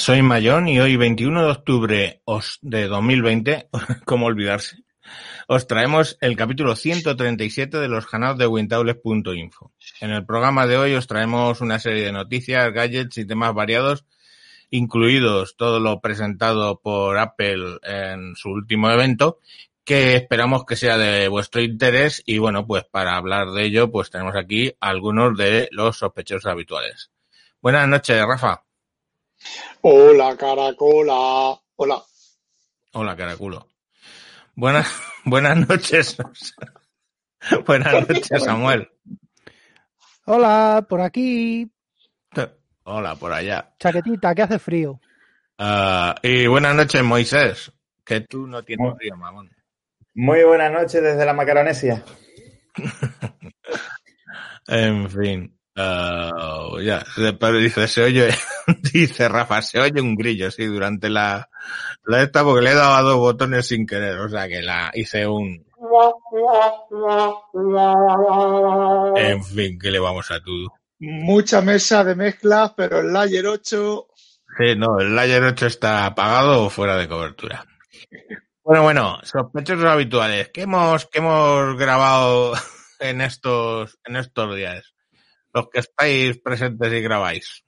soy Mayón y hoy 21 de octubre de 2020, ¿cómo olvidarse? Os traemos el capítulo 137 de los canales de Wintaules.info. En el programa de hoy os traemos una serie de noticias, gadgets y temas variados, incluidos todo lo presentado por Apple en su último evento, que esperamos que sea de vuestro interés y bueno, pues para hablar de ello, pues tenemos aquí algunos de los sospechosos habituales. Buenas noches, Rafa. Hola, caracola. Hola. Hola, caraculo. Buenas, buenas noches. buenas noches, Samuel. Hola, por aquí, Hola, por allá. chaquetita, que hace frío. Ah, y buenas noches, Moisés. Que tú no tienes frío, mamón. Muy buenas noches desde la Macaronesia. En fin. Ah, ya, pero dice, se oye, dice Rafa, se oye un grillo, sí, durante la, la esta, porque le he dado a dos botones sin querer, o sea que la hice un, en fin, que le vamos a todo. Mucha mesa de mezclas, pero el Layer 8. Sí, no, el Layer 8 está apagado o fuera de cobertura. Bueno, bueno, sospechosos habituales. ¿Qué hemos, qué hemos grabado en estos, en estos días? Los que estáis presentes y grabáis.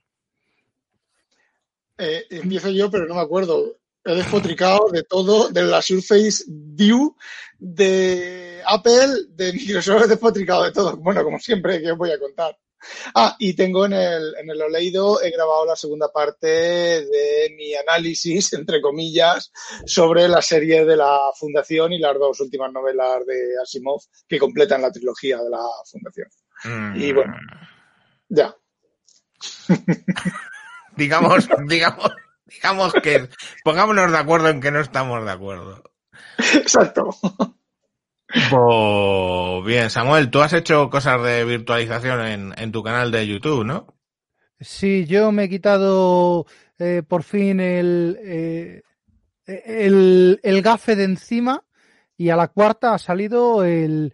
Eh, empiezo yo, pero no me acuerdo. He despotricado de todo, de la Surface View, de Apple, de Microsoft, he despotricado de todo. Bueno, como siempre, que os voy a contar. Ah, y tengo en el, en el Oleido, he grabado la segunda parte de mi análisis, entre comillas, sobre la serie de la Fundación y las dos últimas novelas de Asimov que completan la trilogía de la Fundación. Y bueno, ya. Digamos, digamos, digamos que pongámonos de acuerdo en que no estamos de acuerdo. Exacto. Pues bien, Samuel, tú has hecho cosas de virtualización en, en tu canal de YouTube, ¿no? Sí, yo me he quitado eh, por fin el, eh, el, el gafe de encima y a la cuarta ha salido el,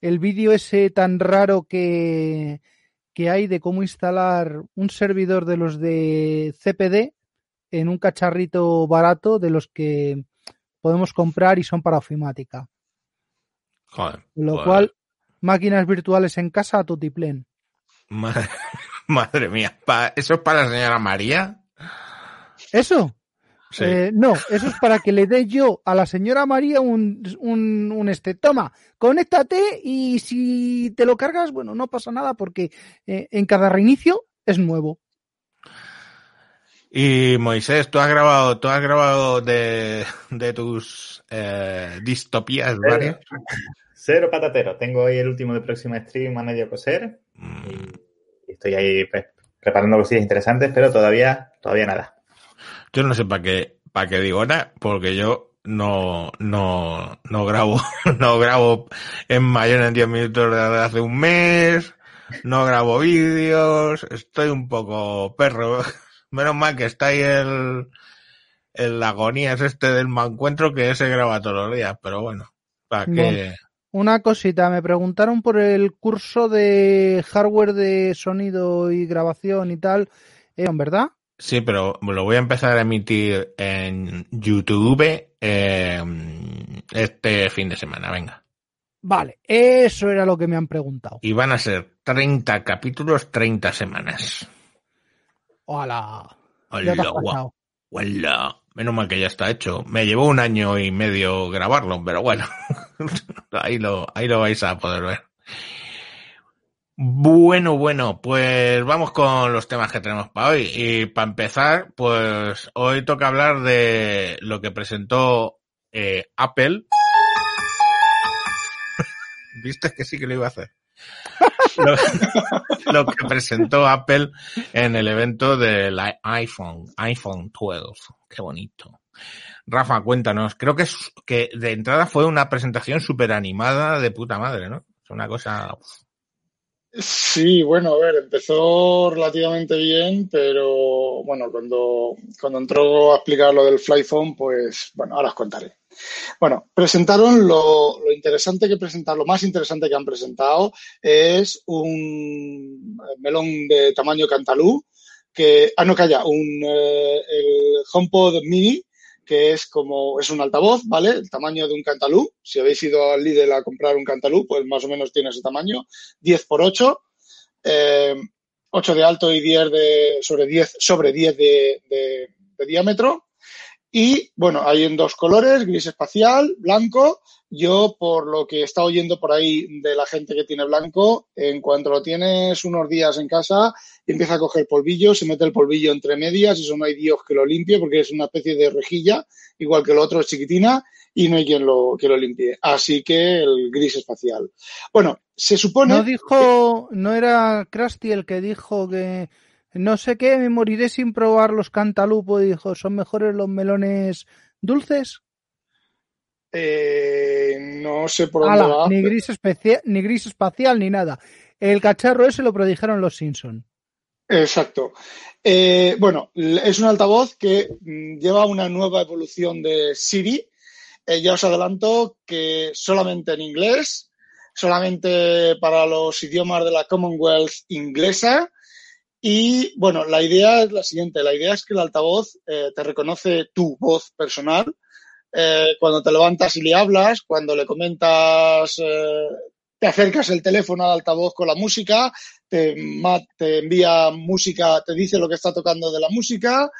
el vídeo ese tan raro que, que hay de cómo instalar un servidor de los de CPD en un cacharrito barato de los que podemos comprar y son para ofimática. Joder. Lo cual, máquinas virtuales en casa a tutiplén. Madre, madre mía, ¿eso es para la señora María? ¿Eso? Sí. Eh, no, eso es para que le dé yo a la señora María un, un, un este, toma, conéctate y si te lo cargas, bueno, no pasa nada porque eh, en cada reinicio es nuevo. Y Moisés, tú has grabado, tú has grabado de, de tus eh, distopías varias. Cero patatero. Tengo hoy el último de próximo stream a medio coser Mm, y estoy ahí pues, preparando cosillas interesantes, pero todavía, todavía nada. Yo no sé para qué, para qué digo nada, porque yo no, no, no grabo, no grabo en mayor en 10 minutos desde hace un mes, no grabo vídeos, estoy un poco perro. Menos mal que está ahí el, el agonías este del mancuentro que ese graba todos los días, pero bueno, para qué. Una cosita, me preguntaron por el curso de hardware de sonido y grabación y tal, eh, ¿verdad? Sí, pero lo voy a empezar a emitir en YouTube eh, este fin de semana, venga. Vale, eso era lo que me han preguntado. Y van a ser 30 capítulos, 30 semanas. Hola. Hola, pasado. hola. Menos mal que ya está hecho. Me llevó un año y medio grabarlo, pero bueno, ahí lo, ahí lo vais a poder ver. Bueno, bueno, pues vamos con los temas que tenemos para hoy. Y para empezar, pues hoy toca hablar de lo que presentó eh, Apple. ¿Viste que sí que lo iba a hacer? lo, lo que presentó Apple en el evento del iPhone, iPhone 12. Qué bonito. Rafa, cuéntanos. Creo que, que de entrada fue una presentación súper animada de puta madre, ¿no? Es una cosa... uf. Sí, bueno, a ver, empezó relativamente bien, pero bueno, cuando, cuando entró a explicar lo del Fly Phone, pues bueno, ahora os contaré. Bueno, presentaron lo, lo interesante que presentaron, lo más interesante que han presentado es un melón de tamaño cantalú, que, ah, no, calla, un, eh, el HomePod Mini, que es como, es un altavoz, ¿vale? El tamaño de un cantalú. Si habéis ido al Lidl a comprar un cantalú, pues más o menos tiene ese tamaño, 10 por 8, eh, 8 de alto y 10 de, sobre 10, sobre 10 de, de, de diámetro. Y bueno, hay en dos colores, gris espacial, blanco. Yo, por lo que está oyendo por ahí de la gente que tiene blanco, en cuanto lo tienes unos días en casa, empieza a coger polvillo, se mete el polvillo entre medias, eso no hay Dios que lo limpie porque es una especie de rejilla, igual que el otro chiquitina, y no hay quien lo, que lo limpie. Así que el gris espacial. Bueno, se supone. No dijo, no era Krusty el que dijo que no sé qué, me moriré sin probar los cantalupo dijo, son mejores los melones dulces. Eh, no sé por dónde Ala, va. ni gris ni gris espacial ni nada. El cacharro ese lo predijeron los Simpson. Exacto. Eh, bueno, es un altavoz que mm, lleva una nueva evolución de Siri. Eh, ya os adelanto que solamente en inglés, solamente para los idiomas de la Commonwealth inglesa. Y bueno, la idea es la siguiente. La idea es que el altavoz eh, te reconoce tu voz personal. Eh, cuando te levantas y le hablas, cuando le comentas, eh, te acercas el teléfono al altavoz con la música, te, te envía música, te dice lo que está tocando de la música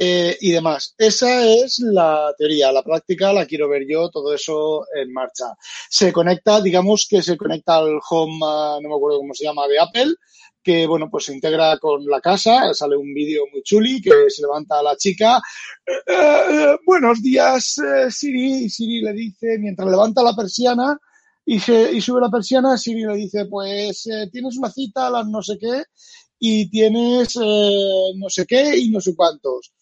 eh, y demás. Esa es la teoría. La práctica la quiero ver yo, todo eso en marcha. Se conecta, digamos que se conecta al home, no me acuerdo cómo se llama, de Apple, que bueno, pues se integra con la casa, sale un vídeo muy chuli que se levanta la chica, eh, eh, buenos días eh, Siri, y Siri le dice, mientras levanta la persiana y, se, y sube la persiana, Siri le dice, pues tienes una cita a las no sé qué y tienes no sé qué y no sé cuántos.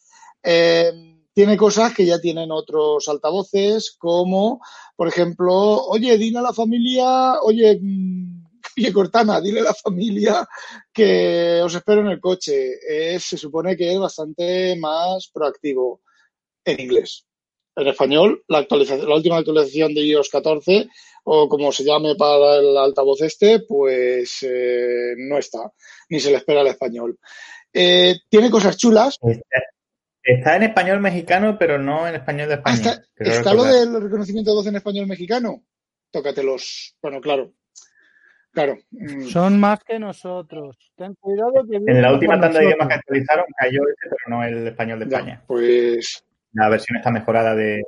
Tiene cosas que ya tienen otros altavoces, como, por ejemplo, oye, dile a la familia, oye, mm, oye, Cortana, dile a la familia que os espero en el coche. Es- se supone que es bastante más proactivo en inglés. En español, la, actualización, la última actualización de iOS 14, o como se llame para el altavoz este, pues eh, no está, ni se le espera al español. Eh, tiene cosas chulas, Está, está en español mexicano, pero no en español de Ah, España. está, lo del reconocimiento de voz en español mexicano. Tócatelos. Bueno, claro. Claro. mm, Son más que nosotros. Ten cuidado que En la última tanda de idiomas que actualizaron cayó ese, pero no el español de ya, España. pues La versión está mejorada de.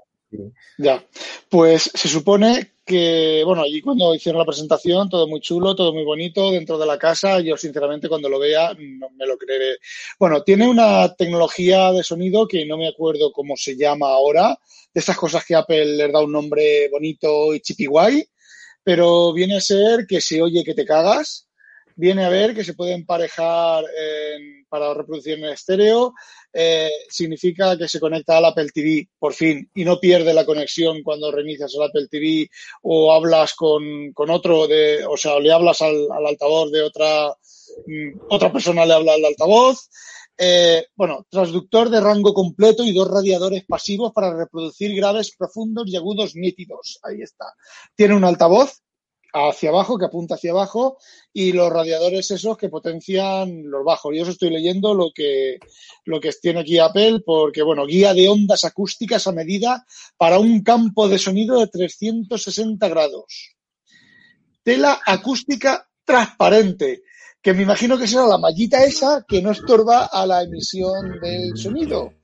ya. Pues se supone que, bueno, allí cuando hicieron la presentación, todo muy chulo, todo muy bonito, dentro de la casa, yo sinceramente cuando lo vea no me lo creeré. Bueno, tiene una tecnología de sonido que no me acuerdo cómo se llama ahora, de estas cosas que Apple les da un nombre bonito y chipi guay, pero viene a ser que se oye que te cagas, viene a ver que se puede emparejar para reproducción en estéreo, eh, significa que se conecta al Apple TV por fin y no pierde la conexión cuando reinicias el Apple TV o hablas con, con otro, de, o sea, le hablas al, al altavoz de otra, mm, otra persona le habla al altavoz. Eh, bueno, transductor de rango completo y dos radiadores pasivos para reproducir graves, profundos y agudos nítidos. Ahí está. Tiene un altavoz hacia abajo, que apunta hacia abajo, y los radiadores esos que potencian los bajos. Yo eso estoy leyendo lo que, lo que tiene aquí Apple, porque, bueno, guía de ondas acústicas a medida para un campo de sonido de 360 grados. Tela acústica transparente, que me imagino que será la mallita esa que no estorba a la emisión del sonido.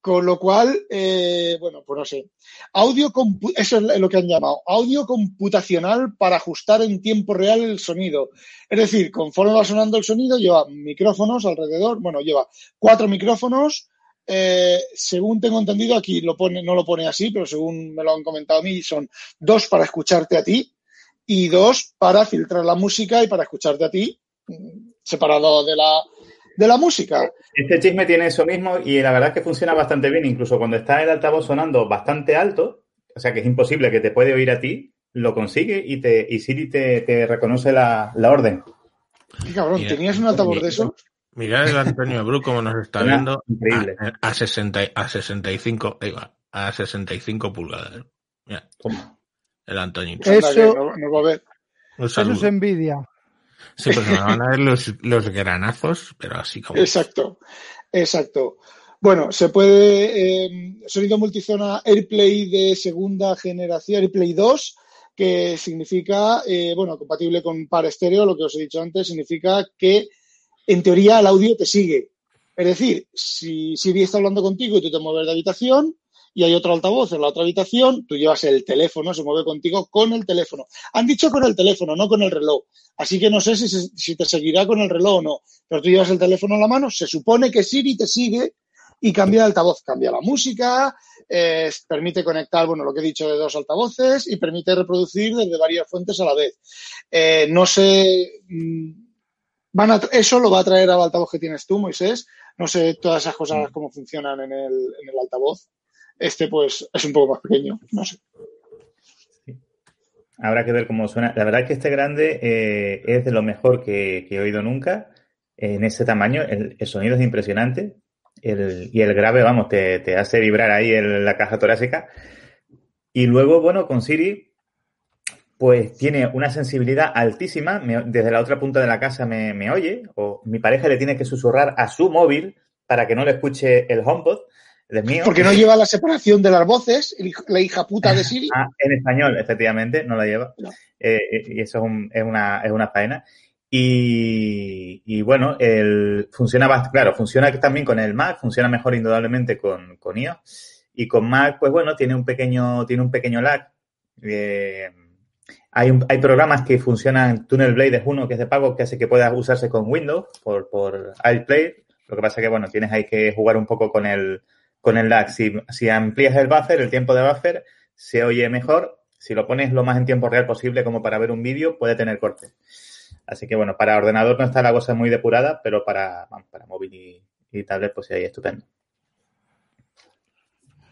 Con lo cual, eh, bueno, pues no sé. Audio, eso es lo que han llamado, audio computacional para ajustar en tiempo real el sonido. Es decir, conforme va sonando el sonido, lleva micrófonos alrededor, bueno, lleva cuatro micrófonos. eh, según tengo entendido, aquí lo pone, no lo pone así, pero según me lo han comentado a mí, son dos para escucharte a ti y dos para filtrar la música y para escucharte a ti, separado de la, de la música. Este chisme tiene eso mismo y la verdad es que funciona bastante bien. Incluso cuando está el altavoz sonando bastante alto, o sea que es imposible que te puede oír a ti, lo consigue y, te, y Siri te, te reconoce la, la orden. Qué cabrón, Mira, ¿tenías un altavoz de eso? Mirad el Antonio Bru como nos está viendo increíble. a, a 60, y- a 65, ahí va, a 65 pulgadas. Mira, el Antonio. Eso- Eso es envidia. Sí, pues me van a ver los, los granazos, pero así como. Exacto, exacto. Bueno, se puede, eh, sonido multizona AirPlay de segunda generación, AirPlay 2, que significa, eh, bueno, compatible con par estéreo, lo que os he dicho antes, significa que en teoría el audio te sigue. Es decir, si Siri está hablando contigo y tú te mueves de habitación y hay otro altavoz en la otra habitación, tú llevas el teléfono, se mueve contigo con el teléfono. Han dicho con el teléfono, no con el reloj. Así que no sé si, se- si te seguirá con el reloj o no. Pero tú llevas el teléfono en la mano, se supone que Siri te sigue y cambia de altavoz, cambia la música, eh, permite conectar, bueno, lo que he dicho de dos altavoces y permite reproducir desde varias fuentes a la vez. Eh, no sé, mm, van a, eso lo va a traer al altavoz que tienes tú, Moisés. No sé todas esas cosas cómo funcionan en el, en el altavoz. Este, pues, es un poco más pequeño, no sé. Habrá que ver cómo suena. La verdad es que este grande eh, es de lo mejor que, he oído nunca. En ese tamaño, el, sonido es impresionante. El- y el grave, vamos, te, hace vibrar ahí en la caja torácica. Y luego, bueno, con Siri, pues tiene una sensibilidad altísima. Desde la otra punta de la casa me, me oye. O mi pareja le tiene que susurrar a su móvil para que no le escuche el HomePod. Mío. Porque no lleva la separación de las voces, la hija puta de Siri. Ah, en español, efectivamente, no la lleva. No. Eh, eh, y eso es, un- es una, es una faena. Y, y bueno, el, funciona bast- claro, funciona también con el Mac, funciona mejor indudablemente con, con iOS. Y con Mac, pues bueno, tiene un pequeño, tiene un pequeño lag. Eh, hay, un- hay programas que funcionan, Tunnel Blade es uno que es de pago, que hace que pueda usarse con Windows por, por AirPlay. Lo que pasa que, bueno, tienes ahí que jugar un poco con el, con el lag. Si, si amplías el buffer, el tiempo de buffer, se oye mejor. Si lo pones lo más en tiempo real posible como para ver un vídeo, puede tener corte. Así que bueno, para ordenador no está la cosa muy depurada, pero para, móvil y, y tablet, pues sí, ahí estupendo.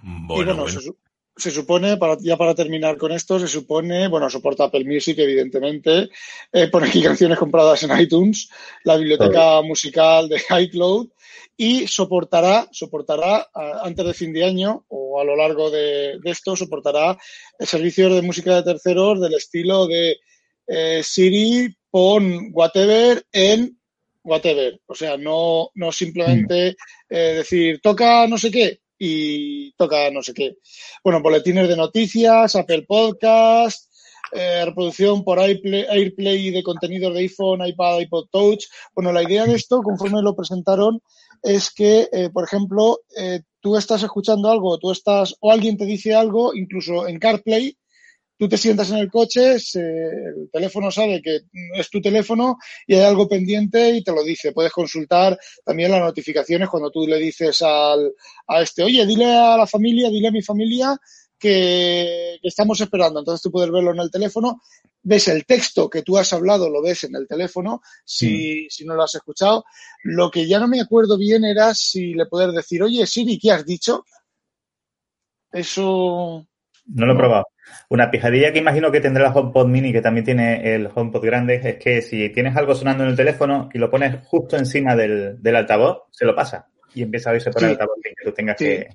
Bueno, y bueno, bueno. Se, su- se supone, para, ya para terminar con esto, se supone, bueno, soporta Apple Music, evidentemente, eh, pone aquí canciones compradas en iTunes, la biblioteca musical de iCloud, y soportará, soportará antes de fin de año o a lo largo de, de esto, soportará servicios de música de terceros del estilo de eh, Siri, pon whatever en whatever. O sea, no, no simplemente eh, decir toca no sé qué y toca no sé qué. Bueno, boletines de noticias, Apple Podcast, eh, reproducción por AirPlay, AirPlay de contenidos de iPhone, iPad, iPod Touch. Bueno, la idea de esto, conforme lo presentaron, es que, eh, por ejemplo, eh, tú estás escuchando algo, tú estás, o alguien te dice algo, incluso en CarPlay, tú te sientas en el coche, se- el teléfono sabe que es tu teléfono y hay algo pendiente y te lo dice. Puedes consultar también las notificaciones cuando tú le dices al, a este, oye, dile a la familia, dile a mi familia que, que estamos esperando. Entonces tú puedes verlo en el teléfono, ves el texto que tú has hablado, lo ves en el teléfono, si, si no lo has escuchado. Lo que ya no me acuerdo bien era si le puedes decir, oye, Siri, ¿qué has dicho? Eso, No lo he probado. Una pijadilla que imagino que tendrá el HomePod Mini, que también tiene el HomePod grande, es que si tienes algo sonando en el teléfono y lo pones justo encima del, del altavoz, se lo pasa y empieza a oírse por el Sí. altavoz sin que tú tengas Sí. que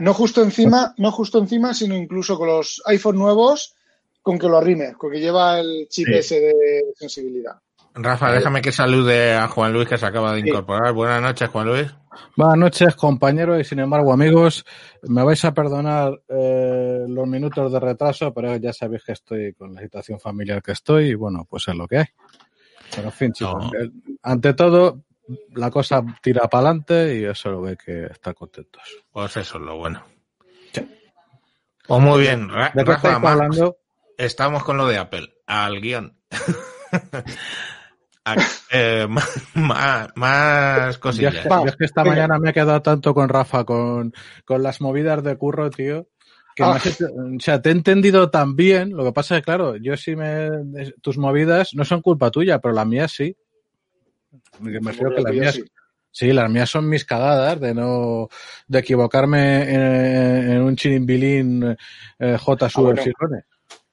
no justo encima, no justo encima, sino incluso con los iPhone nuevos, con que lo arrime, con que lleva el chip Sí. ese de sensibilidad. Rafa, déjame que salude a Juan Luis que se acaba de Sí. incorporar. Buenas noches, Juan Luis. Buenas noches, compañeros, y sin embargo, amigos, me vais a perdonar eh, los minutos de retraso, pero ya sabéis que estoy con la situación familiar que estoy, y bueno, pues es lo que hay. Pero en fin, chicos, No. eh, ante todo, la cosa tira para adelante y eso lo ve que estar contentos. Pues eso es lo bueno. Pues muy bien, Ra- ¿De qué Rafa, hablando? estamos con lo de Apple, al guion. A- eh, más, más, más Yo es, cosillas. que, yo es que esta mañana me he quedado tanto con Rafa, con, con las movidas de curro, tío, que Ah. has o sea, te he entendido tan bien. Lo que pasa es que, claro, yo sí me. Tus movidas no son culpa tuya, pero las mías sí. Me me refiero que las Yo mías. sí. Sí, las mías son mis cagadas de no. de equivocarme en, en un chirimbilín eh, J Ah, bueno.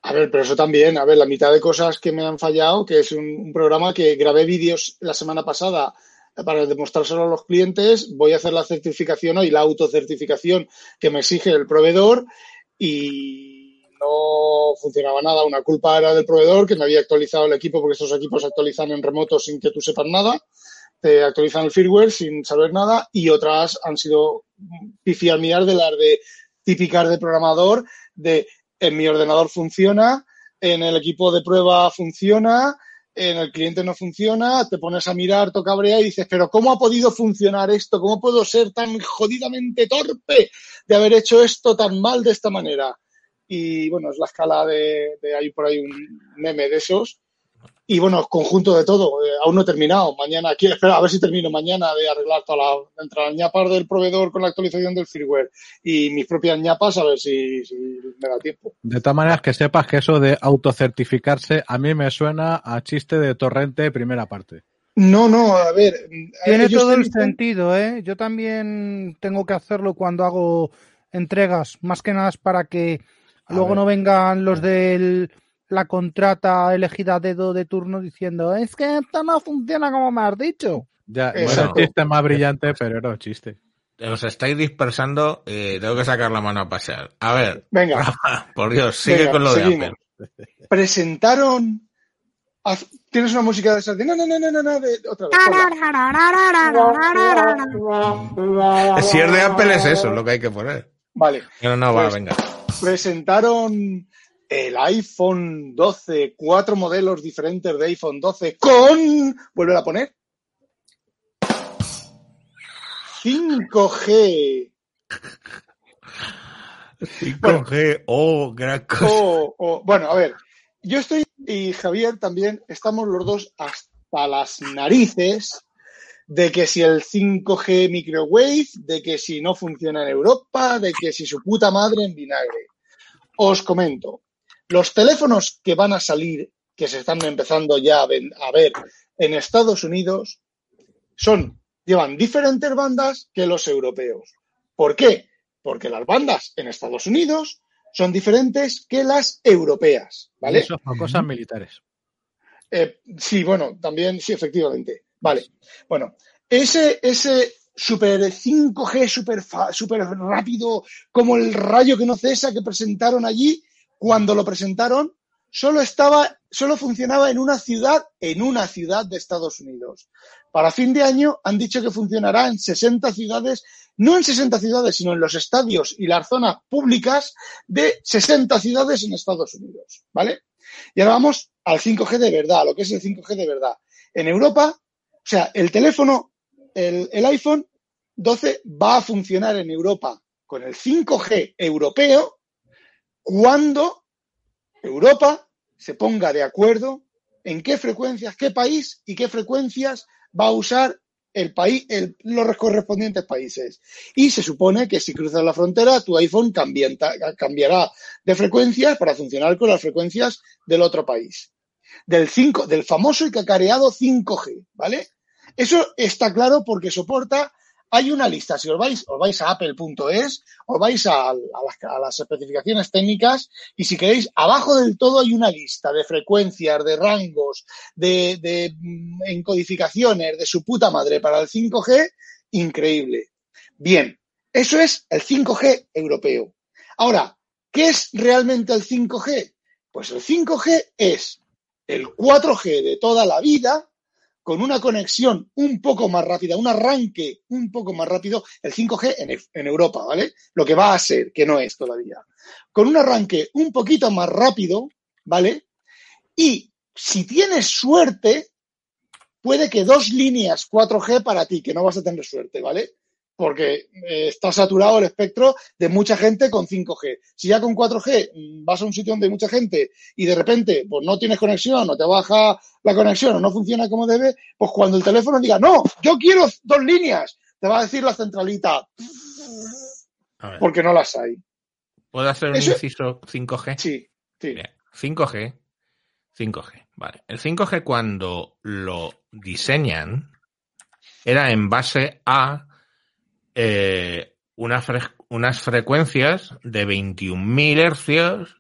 A ver, pero eso también, a ver, la mitad de cosas que me han fallado, que es un, un programa que grabé vídeos la semana pasada para demostrárselo a los clientes, voy a hacer la certificación hoy, la autocertificación que me exige el proveedor y no funcionaba nada. Una culpa era del proveedor que me había actualizado el equipo porque estos equipos se actualizan en remoto sin que tú sepas nada, te actualizan el firmware sin saber nada y otras han sido pifias mías de las de típicas de programador de en mi ordenador funciona, en el equipo de prueba funciona, en el cliente no funciona, te pones a mirar, toca cabrea y dices, pero ¿cómo ha podido funcionar esto? ¿Cómo puedo ser tan jodidamente torpe de haber hecho esto tan mal de esta manera? Y bueno, es la escala de, de hay por ahí un meme de esos. Y bueno, conjunto de todo, eh, aún no he terminado. Mañana, quiero espera, a ver si termino mañana de arreglar toda la, entre las ñapas del proveedor con la actualización del firmware y mis propias ñapas, a ver si, si me da tiempo. De todas maneras, que sepas que eso de autocertificarse a mí me suena a chiste de torrente primera parte. No, no, a ver. Tiene todo el sentido, ¿eh? Yo también tengo que hacerlo cuando hago entregas, más que nada es para que A luego ver. no vengan los de la contrata elegida a dedo de turno diciendo es que esto no funciona como me has dicho. Ya, no Exacto. era el chiste más brillante, pero era un chiste. Os estáis dispersando y tengo que sacar la mano a pasear. A ver, Venga, Rafa, por Dios, sigue Venga, con lo de seguimos. Apple. presentaron. ¿Tienes una música de esas? de No, no, no, no, no, no, de otra vez. Si es de Apple es eso lo que hay que poner. Vale. No, no, va, Pues- venga. Presentaron el iPhone 12, cuatro modelos diferentes de iPhone 12 con, vuelve a poner, 5G. 5G, oh, gran cosa. Bueno, a ver, yo estoy y Javier también estamos los dos hasta las narices de que si el 5G microwave, de que si no funciona en Europa, de que si su puta madre en vinagre. Os comento, los teléfonos que van a salir, que se están empezando ya a, ver en Estados Unidos, son, llevan diferentes bandas que los europeos. ¿Por qué? Porque las bandas en Estados Unidos son diferentes que las europeas, ¿vale? Eso son cosas militares. Eh, sí, bueno, también, sí, efectivamente. Vale. Bueno, ese, ese super 5G, super, super rápido, como el rayo que no cesa que presentaron allí, cuando lo presentaron, solo estaba, solo funcionaba en una ciudad, en una ciudad de Estados Unidos. Para fin de año han dicho que funcionará en 60 ciudades, no en 60 ciudades, sino en los estadios y las zonas públicas de 60 ciudades en Estados Unidos, ¿vale? Y ahora vamos al 5G de verdad, a lo que es el 5G de verdad. En Europa, o sea, el teléfono, el, iPhone 12 va a funcionar en Europa con el 5G europeo cuando Europa se ponga de acuerdo en qué frecuencias, qué país y qué frecuencias va a usar el país, el- los correspondientes países. Y se supone que si cruzas la frontera, tu iPhone cambiará de frecuencias para funcionar con las frecuencias del otro país. Del 5, del famoso y cacareado 5G, ¿vale? Eso está claro porque soporta, hay una lista, si os vais, os vais a apple.es, os vais a, las, las especificaciones técnicas y si queréis, abajo del todo hay una lista de frecuencias, de rangos, de, de mm, encodificaciones, de su puta madre para el 5G, increíble. Bien, eso es el 5G europeo. Ahora, ¿qué es realmente el 5G? Pues el 5G es el 4G de toda la vida con una conexión un poco más rápida, un arranque un poco más rápido, el 5G en, en Europa, ¿vale? Lo que va a ser, que no es todavía. Con un arranque un poquito más rápido, ¿vale? Y si tienes suerte, puede que dos líneas 4G para ti, que no vas a tener suerte, ¿vale? Porque eh, está saturado el espectro de mucha gente con 5G. Si ya con 4G mm, vas a un sitio donde hay mucha gente y de repente pues no tienes conexión o te baja la conexión o no funciona como debe, pues cuando el teléfono diga, no, yo quiero dos líneas, te va a decir la centralita, porque no las hay. ¿Puedo hacer un Eso- inciso 5G? Sí, sí. Bien. 5G. 5G. Vale. El 5G cuando lo diseñan era en base a eh, fre- unas frecuencias de 21.000 hercios,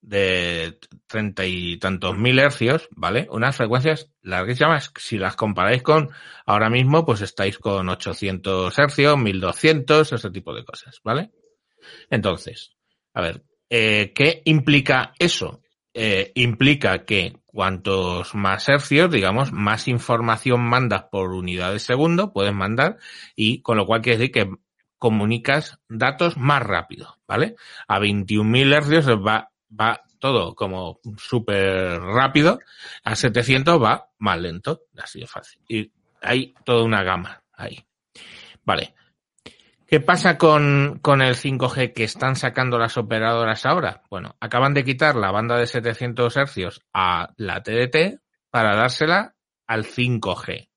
de treinta y tantos mil hercios, ¿vale? Unas frecuencias larguísimas. Si las comparáis con ahora mismo, pues estáis con 800 hercios, 1200, ese tipo de cosas, ¿vale? Entonces, a ver, eh, ¿qué implica eso? Eh, implica que cuantos más hercios, digamos, más información mandas por unidad de segundo, puedes mandar, y con lo cual quiere decir que comunicas datos más rápido, ¿vale? A 21.000 hercios va, va todo como súper rápido, a 700 va más lento, así de fácil. Y hay toda una gama ahí. Vale. ¿Qué pasa con, con el 5G que están sacando las operadoras ahora? Bueno, acaban de quitar la banda de 700 hercios a la TDT para dársela al 5G.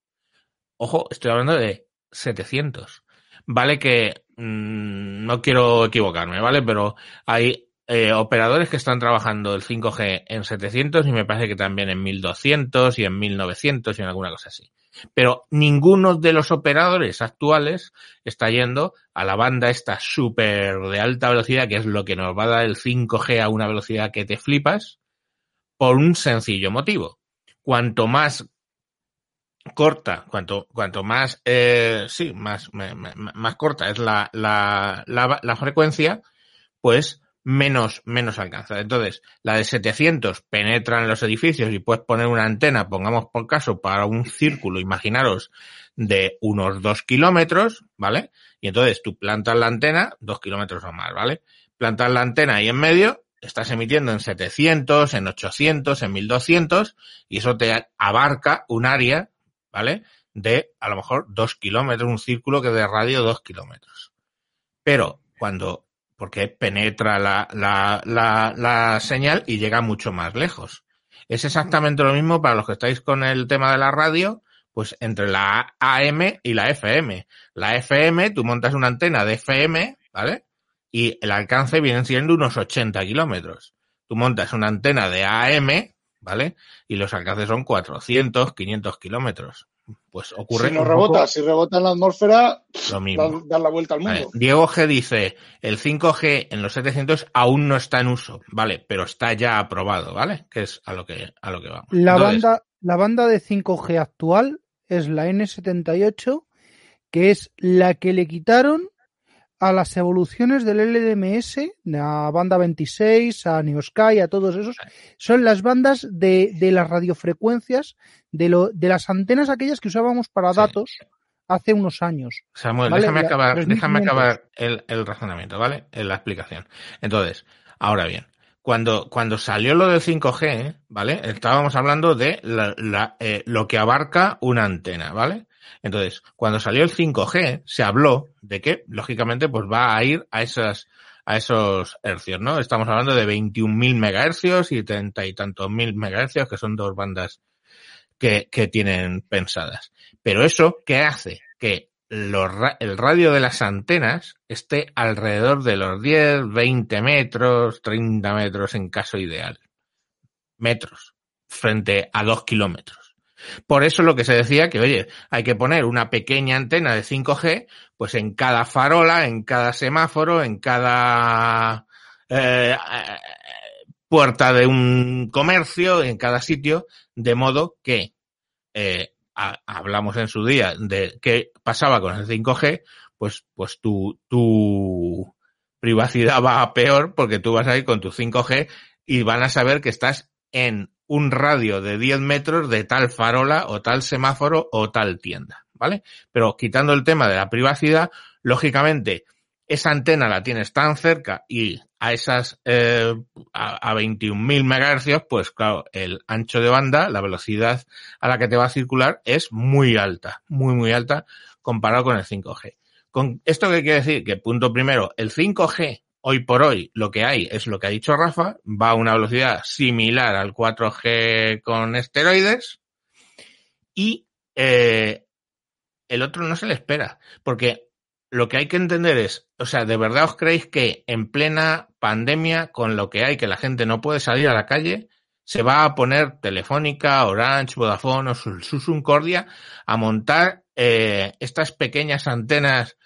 Ojo, estoy hablando de 700. Vale que mmm, no quiero equivocarme, ¿vale? Pero hay eh, operadores que están trabajando el 5G en 700 y me parece que también en 1200 y en 1900 y en alguna cosa así. Pero ninguno de los operadores actuales está yendo a la banda esta súper de alta velocidad, que es lo que nos va a dar el 5G a una velocidad que te flipas, por un sencillo motivo. Cuanto más corta, cuanto, cuanto más, eh, sí, más, me, más corta es la, la, la, la frecuencia, pues menos, menos alcanza. Entonces, la de 700 penetra en los edificios y puedes poner una antena, pongamos por caso, para un círculo, imaginaros, de unos dos kilómetros, ¿vale? Y entonces tú plantas la antena, dos kilómetros o más, ¿vale? Plantas la antena ahí en medio, estás emitiendo en 700, en 800, en 1200, y eso te abarca un área, ¿vale? De a lo mejor dos kilómetros, un círculo que de radio dos kilómetros. Pero cuando porque penetra la, la, la, la, señal y llega mucho más lejos. Es exactamente lo mismo para los que estáis con el tema de la radio, pues entre la AM y la FM. La FM, tú montas una antena de FM, ¿vale? Y el alcance vienen siendo unos 80 kilómetros. Tú montas una antena de AM, ¿vale? Y los alcances son 400, 500 kilómetros. Pues ocurre. Si no rebota, si rebota en la atmósfera, lo mismo. dar la vuelta al mundo. Vale. Diego G dice, el 5G en los 700 aún no está en uso, vale, pero está ya aprobado, ¿vale? Que es a lo que, a lo que vamos. La, Entonces, banda, la banda de 5G actual es la N78, que es la que le quitaron a las evoluciones del LDMS, a banda 26, a Neosky, a todos esos, son las bandas de, de las radiofrecuencias, de, lo, de las antenas aquellas que usábamos para sí. datos hace unos años. Samuel, ¿vale? déjame acabar, déjame acabar el, el, razonamiento, ¿vale? En la explicación. Entonces, ahora bien, cuando, cuando salió lo del 5G, ¿vale? Estábamos hablando de la, la, eh, lo que abarca una antena, ¿vale? Entonces, cuando salió el 5G, se habló de que, lógicamente, pues va a ir a esas, a esos hercios, ¿no? Estamos hablando de 21.000 megahercios y 30 y tantos mil megahercios, que son dos bandas que, que tienen pensadas. Pero eso, ¿qué hace? Que el radio de las antenas esté alrededor de los 10, 20 metros, 30 metros en caso ideal. Metros. Frente a 2 kilómetros. Por eso lo que se decía que, oye, hay que poner una pequeña antena de 5G, pues en cada farola, en cada semáforo, en cada eh, puerta de un comercio, en cada sitio, de modo que eh, hablamos en su día de qué pasaba con el 5G, pues, pues tu, tu privacidad va a peor porque tú vas a ir con tu 5G y van a saber que estás en un radio de 10 metros de tal farola o tal semáforo o tal tienda, ¿vale? Pero quitando el tema de la privacidad, lógicamente, esa antena la tienes tan cerca y a esas eh, a, a 21.000 megahercios, pues claro, el ancho de banda, la velocidad a la que te va a circular es muy alta, muy muy alta comparado con el 5G. Con esto qué quiere decir que punto primero, el 5G hoy por hoy lo que hay es lo que ha dicho Rafa, va a una velocidad similar al 4G con esteroides y eh, el otro no se le espera, porque lo que hay que entender es, o sea, ¿de verdad os creéis que en plena pandemia, con lo que hay, que la gente no puede salir a la calle, se va a poner Telefónica, Orange, Vodafone o Susun Cordia a montar eh, estas pequeñas antenas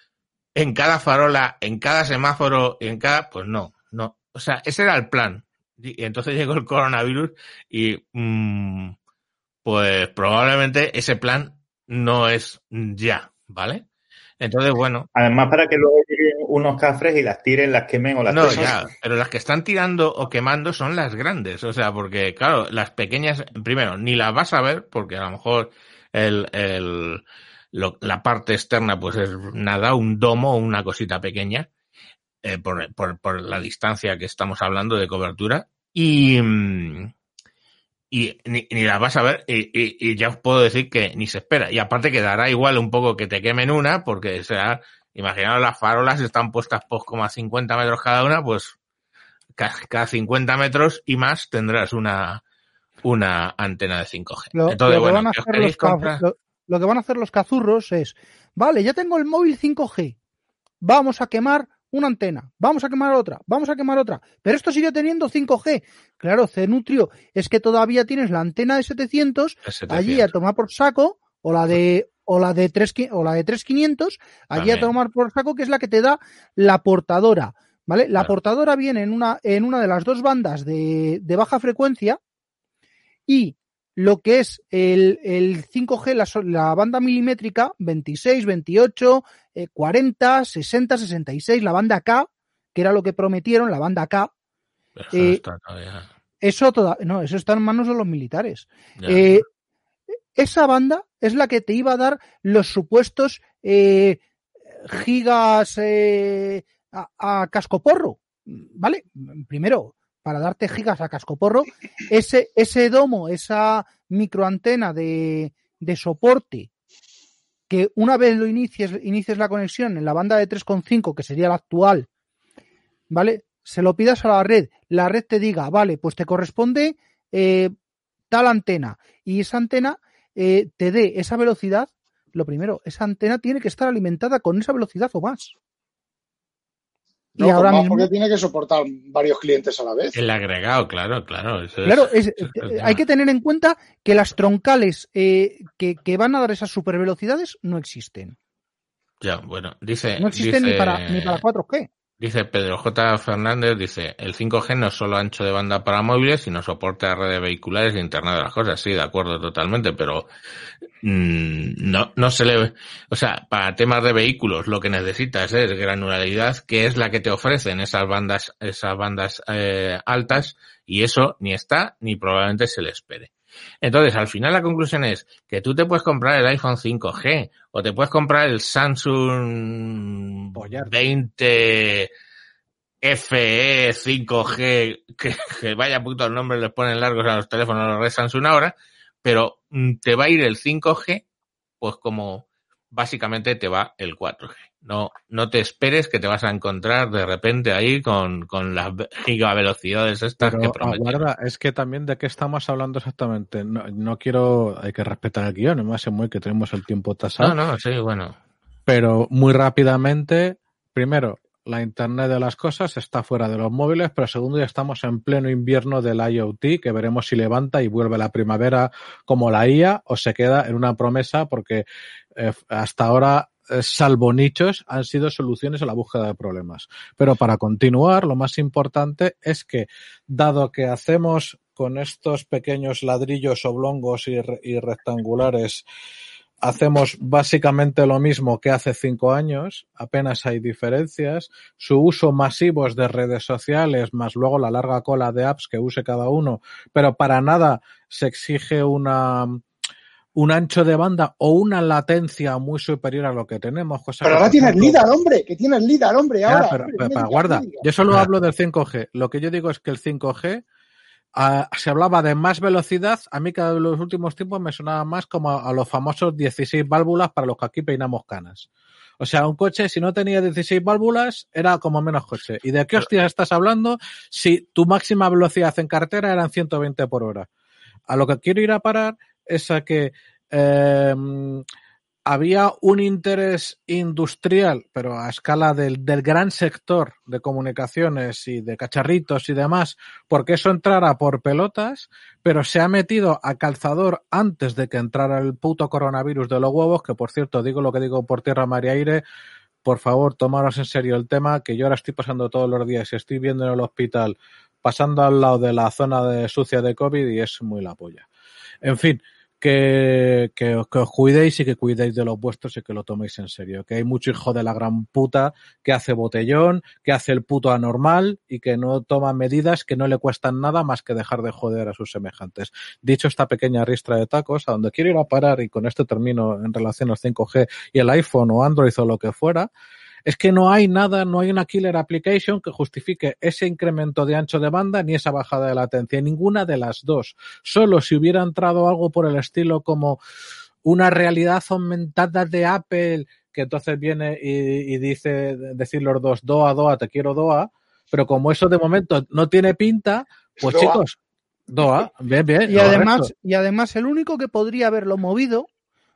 en cada farola, en cada semáforo, en cada, pues no, no. O sea, ese era el plan. Y entonces llegó el coronavirus y, mmm, pues probablemente ese plan no es ya, ¿vale? Entonces, bueno. Además, para que luego lleguen unos cafres y las tiren, las quemen o las No, ya, pero las que están tirando o quemando son las grandes. O sea, porque, claro, las pequeñas, primero, ni las vas a ver, porque a lo mejor el, el, lo- la parte externa, pues es nada, un domo o una cosita pequeña, eh, por, por, por la distancia que estamos hablando de cobertura. Y, mm, y ni, ni las vas a ver y, y- y ya os puedo decir que ni se espera. Y aparte quedará igual un poco que te quemen una, porque será, imaginaos las farolas están puestas pues como a 50 metros cada una, pues ca- cada 50 metros y más tendrás una, una antena de 5G. Lo, Entonces, lo que van a ¿qué os hacer los comprar? lo- lo que van a hacer los cazurros es, vale, ya tengo el móvil 5G, vamos a quemar una antena, vamos a quemar otra, vamos a quemar otra, pero esto sigue teniendo 5G. Claro, Cenutrio, es que todavía tienes la antena de 700 El allí 700. a tomar por saco, o la de o la de 3 o la de 3500 allí a tomar por saco que es la que te da la portadora, ¿vale? La Claro. portadora viene en una en una de las dos bandas de, de baja frecuencia y lo que es el, el 5G, la, banda milimétrica, 26, 28, eh, 40, 60, 66, la banda K, que era lo que prometieron, la banda K, eso eh, está todavía. eso toda, no, eso está en manos de los militares. Eh, esa banda es la que te iba a dar los supuestos eh, gigas eh, a, a cascoporro, ¿vale? Primero, para darte gigas a cascoporro, ese, ese domo, esa microantena de, de soporte, que una vez lo inicies, inicies la conexión en la banda de 3,5, que sería la actual, ¿vale? Se lo pidas a la red, la red te diga, vale, pues te corresponde eh, tal antena, y esa antena eh, te dé esa velocidad, lo primero, esa antena tiene que estar alimentada con esa velocidad o más. No, y ahora más mismo, porque tiene que soportar varios clientes a la vez. El agregado, claro, claro. eso claro, es- eso es el hay que tener en cuenta que las troncales eh, que, que van a dar esas supervelocidades no existen. Ya, bueno, dice. No existen dice- ni, para, ni para 4G. Dice Pedro J. Fernández, dice, el 5G no es solo ancho de banda para móviles, sino soporte a redes vehiculares e Internet de las cosas. Sí, de acuerdo totalmente, pero mm, no, no se le... O sea, para temas de vehículos lo que necesitas es granularidad, que es la que te ofrecen esas bandas, esas bandas eh, altas, y eso ni está ni probablemente se le espere. Entonces, al final la conclusión es que tú te puedes comprar el iPhone 5G o te puedes comprar el Samsung Pollar. 20 FE 5G, que, que vaya putos nombres les ponen largos a los teléfonos red Samsung ahora, pero mm, te va a ir el 5G, pues como básicamente te va el 4G. No, no te esperes que te vas a encontrar de repente ahí con, con las gigavelocidades estas que Pero prometieron. aguarda, es que también de qué estamos hablando exactamente. No, no quiero, hay que respetar el guion, me hace muy que tenemos el tiempo tasado. No, no, sí, bueno. Pero muy rápidamente, primero, la Internet de las cosas está fuera de los móviles, pero segundo, ya estamos en pleno invierno del IoT, que veremos si levanta y vuelve la primavera como la IA o se queda en una promesa, porque eh, hasta ahora, salvo nichos, han sido soluciones a la búsqueda de problemas. Pero para continuar, lo más importante es que, dado que hacemos con estos pequeños ladrillos oblongos y rectangulares hacemos básicamente lo mismo que hace cinco años, apenas hay diferencias. Su uso masivo es de redes sociales, más luego la larga cola de apps que use cada uno, pero para nada se exige una, un ancho de banda o una latencia muy superior a lo que tenemos. Cosa Pero que, ahora tienes LIDAR, hombre, que tienes LIDAR, hombre, Ya, ahora. pero, hombre, pero- pero guarda, yo solo hablo del 5G. Lo que yo digo es que el 5G ah, se hablaba de más velocidad. A mí cada los últimos tiempos me sonaba más como a, a los famosos 16 válvulas para los que aquí peinamos canas. O sea, un coche, si no tenía 16 válvulas, era como menos coche. ¿Y de qué hostias estás hablando si tu máxima velocidad en carretera eran 120 por hora? A lo que quiero ir a parar es a que eh, había un interés industrial, pero a escala del, del gran sector de comunicaciones y de cacharritos y demás, porque eso entrara por pelotas, pero se ha metido a calzador antes de que entrara el puto coronavirus de los huevos, que por cierto, digo lo que digo por tierra, mar y aire, por favor, tomaros en serio el tema, que yo ahora estoy pasando todos los días y estoy viendo en el hospital, pasando al lado de la zona de sucia de COVID y es muy la polla. En fin, que, que, os- que os cuidéis y que cuidéis de los vuestros y que lo toméis en serio. Que hay mucho hijo de la gran puta que hace botellón, que hace el puto anormal y que no toma medidas que no le cuestan nada más que dejar de joder a sus semejantes. Dicho esta pequeña ristra de tacos, a donde quiero ir a parar y con esto termino en relación al 5G y el iPhone o Android o lo que fuera, es que no hay nada, no hay una killer application que justifique ese incremento de ancho de banda ni esa bajada de latencia, ninguna de las dos. Solo si hubiera entrado algo por el estilo como una realidad aumentada de Apple, que entonces viene y, y dice, decir los dos, Doa, Doa, te quiero Doa, pero como eso de momento no tiene pinta, pues Doa. chicos, Doa, bien, bien. Y además, y además, el único que podría haberlo movido,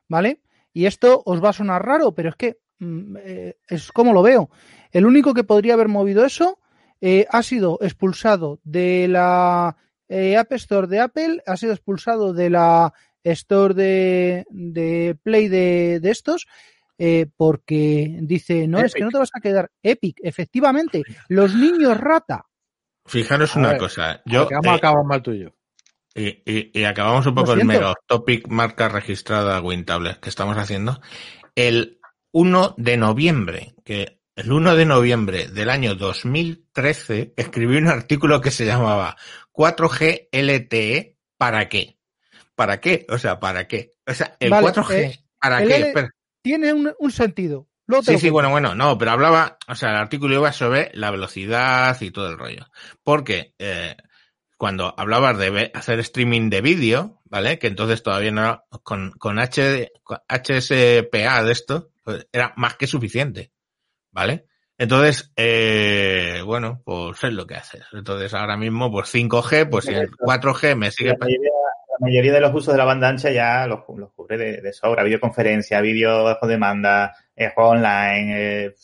¿vale? Y esto os va a sonar raro, pero es que eh, es como lo veo. El único que podría haber movido eso eh, ha sido expulsado de la eh, App Store de Apple, ha sido expulsado de la Store de, de Play de, de estos, eh, porque dice, no, es que no te vas a quedar Epic, efectivamente, los niños rata. Fijaros A una ver, cosa. Yo, Acabamos, eh, acabamos mal tuyo. y, y- y acabamos un poco el off topic marca registrada Wintable que estamos haciendo. El 1 de noviembre, que el 1 de noviembre del año 2013 escribí un artículo que se llamaba 4G LTE, ¿para qué? ¿Para qué? O sea, ¿para qué? O sea, el Vale, 4G, eh, ¿para el qué? L-. Tiene un, un sentido. Sí, sí, bueno, bueno, no, pero hablaba, o sea, el artículo iba sobre la velocidad y todo el rollo. Porque eh, cuando hablabas de hacer streaming de vídeo, ¿vale? Que entonces todavía no era, con, con, H, con HSPA de esto, era más que suficiente, ¿vale? Entonces, eh, bueno, pues es lo que haces. Entonces ahora mismo, pues 5G, pues si el 4G me sigue... La mayoría, la mayoría de los usos de la banda ancha ya los, los cubre de, de sobra. Videoconferencia, vídeo bajo demanda, eh, juego online. eh,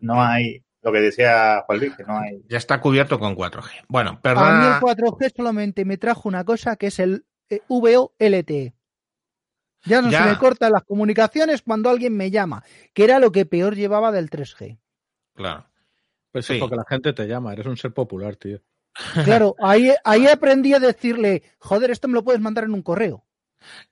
no hay, lo que decía Juan Luis, que no hay. Ya está cubierto con 4G. Bueno, A mí el 4G solamente me trajo una cosa que es el eh, VoLTE. Ya no Ya. se me cortan las comunicaciones cuando alguien me llama, que era lo que peor llevaba del 3G. Claro. Pues Sí. es porque la gente te llama, eres un ser popular, tío. Claro, ahí, ahí aprendí a decirle, joder, esto me lo puedes mandar en un correo.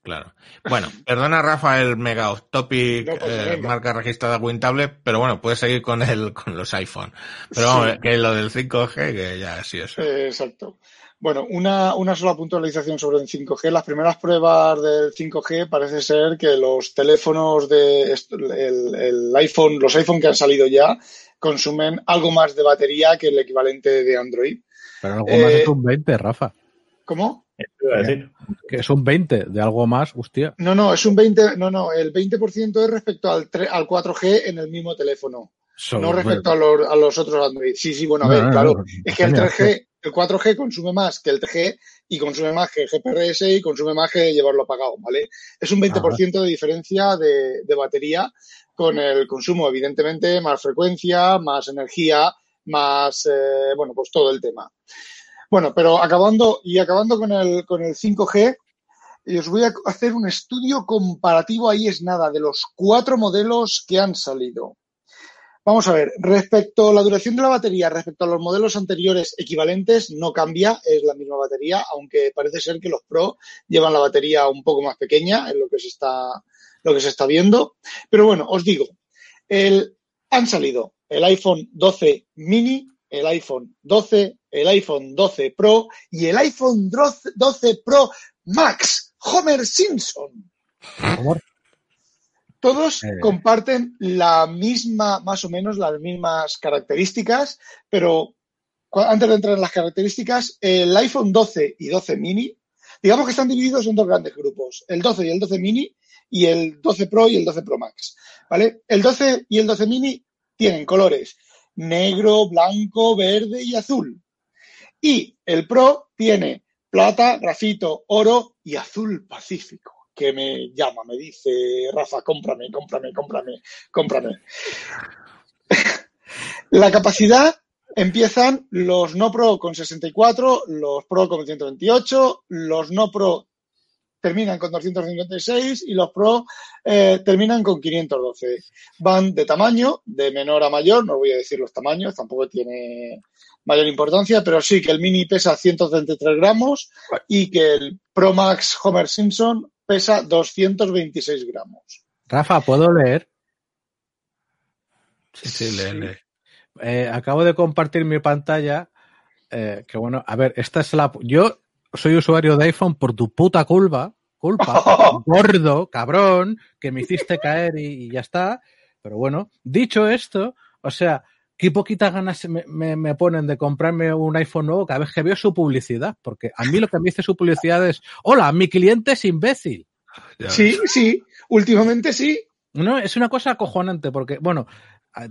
Claro. Bueno, perdona Rafa el mega off topic, No, pues, eh, marca registrada Wintable, pero bueno, puedes seguir con el, con los iPhone. Pero vamos, que lo del 5G, que ya sí eso. Eh, exacto. Bueno, una, una sola puntualización sobre el 5G. Las primeras pruebas del 5G parece ser que los teléfonos de el, el iPhone, los iPhone que han salido ya, consumen algo más de batería que el equivalente de Android. Pero algo Eh, más es un 20, Rafa. ¿Cómo? Que es un 20 de algo más, hostia. No, no, es un 20, no, no, el 20% es respecto al, al 4G en el mismo teléfono, no respecto a los, a los otros Android. Sí, sí, bueno, a ver, No, no, claro, no, es que el coño, 3G, el 4G consume más que el 3G y consume más que el GPRS y consume más que llevarlo apagado, ¿vale? Es un 20% de diferencia de, de batería con el consumo, evidentemente, más frecuencia, más energía, más, eh, bueno, pues todo el tema. Bueno, pero acabando y acabando con el, con el 5G, y os voy a hacer un estudio comparativo, ahí es nada, de los cuatro modelos que han salido. Vamos a ver, respecto a la duración de la batería, respecto a los modelos anteriores equivalentes, no cambia, es la misma batería, aunque parece ser que los Pro llevan la batería un poco más pequeña, es lo que se está, lo que se está viendo. Pero bueno, os digo, el, han salido el iPhone 12 mini, el iPhone 12, el iPhone 12 Pro y el iPhone 12 Pro Max, Homer Simpson. Favor. Todos Eh. comparten la misma, más o menos las mismas características, pero antes de entrar en las características, el iPhone 12 y 12 mini, digamos que están divididos en dos grandes grupos, el 12 y el 12 mini y el 12 Pro y el 12 Pro Max, ¿vale? El 12 y el 12 mini tienen colores negro, blanco, verde y azul. Y el Pro tiene plata, grafito, oro y azul pacífico, que me llama, me dice, Rafa, cómprame, cómprame, cómprame, cómprame. La capacidad empiezan los no Pro con 64, los Pro con 128, los no Pro terminan con 256 y los Pro eh, terminan con 512. Van de tamaño, de menor a mayor, no voy a decir los tamaños, tampoco tiene mayor importancia, pero sí que el Mini pesa 133 gramos y que el Pro Max Homer Simpson pesa 226 gramos. Rafa, ¿puedo leer? Sí, sí, lee, lee. Eh, acabo de compartir mi pantalla. eh, que bueno, a ver, esta es la. Yo soy usuario de iPhone por tu puta culpa. Culpa, gordo, cabrón, que me hiciste caer y, y ya está. Pero bueno, dicho esto, o sea, qué poquitas ganas me, me- me ponen de comprarme un iPhone nuevo cada vez que veo su publicidad. Porque a mí lo que me dice su publicidad es: Hola, mi cliente es imbécil. Ya Sí, ves. sí, últimamente sí. No, es una cosa acojonante porque, bueno,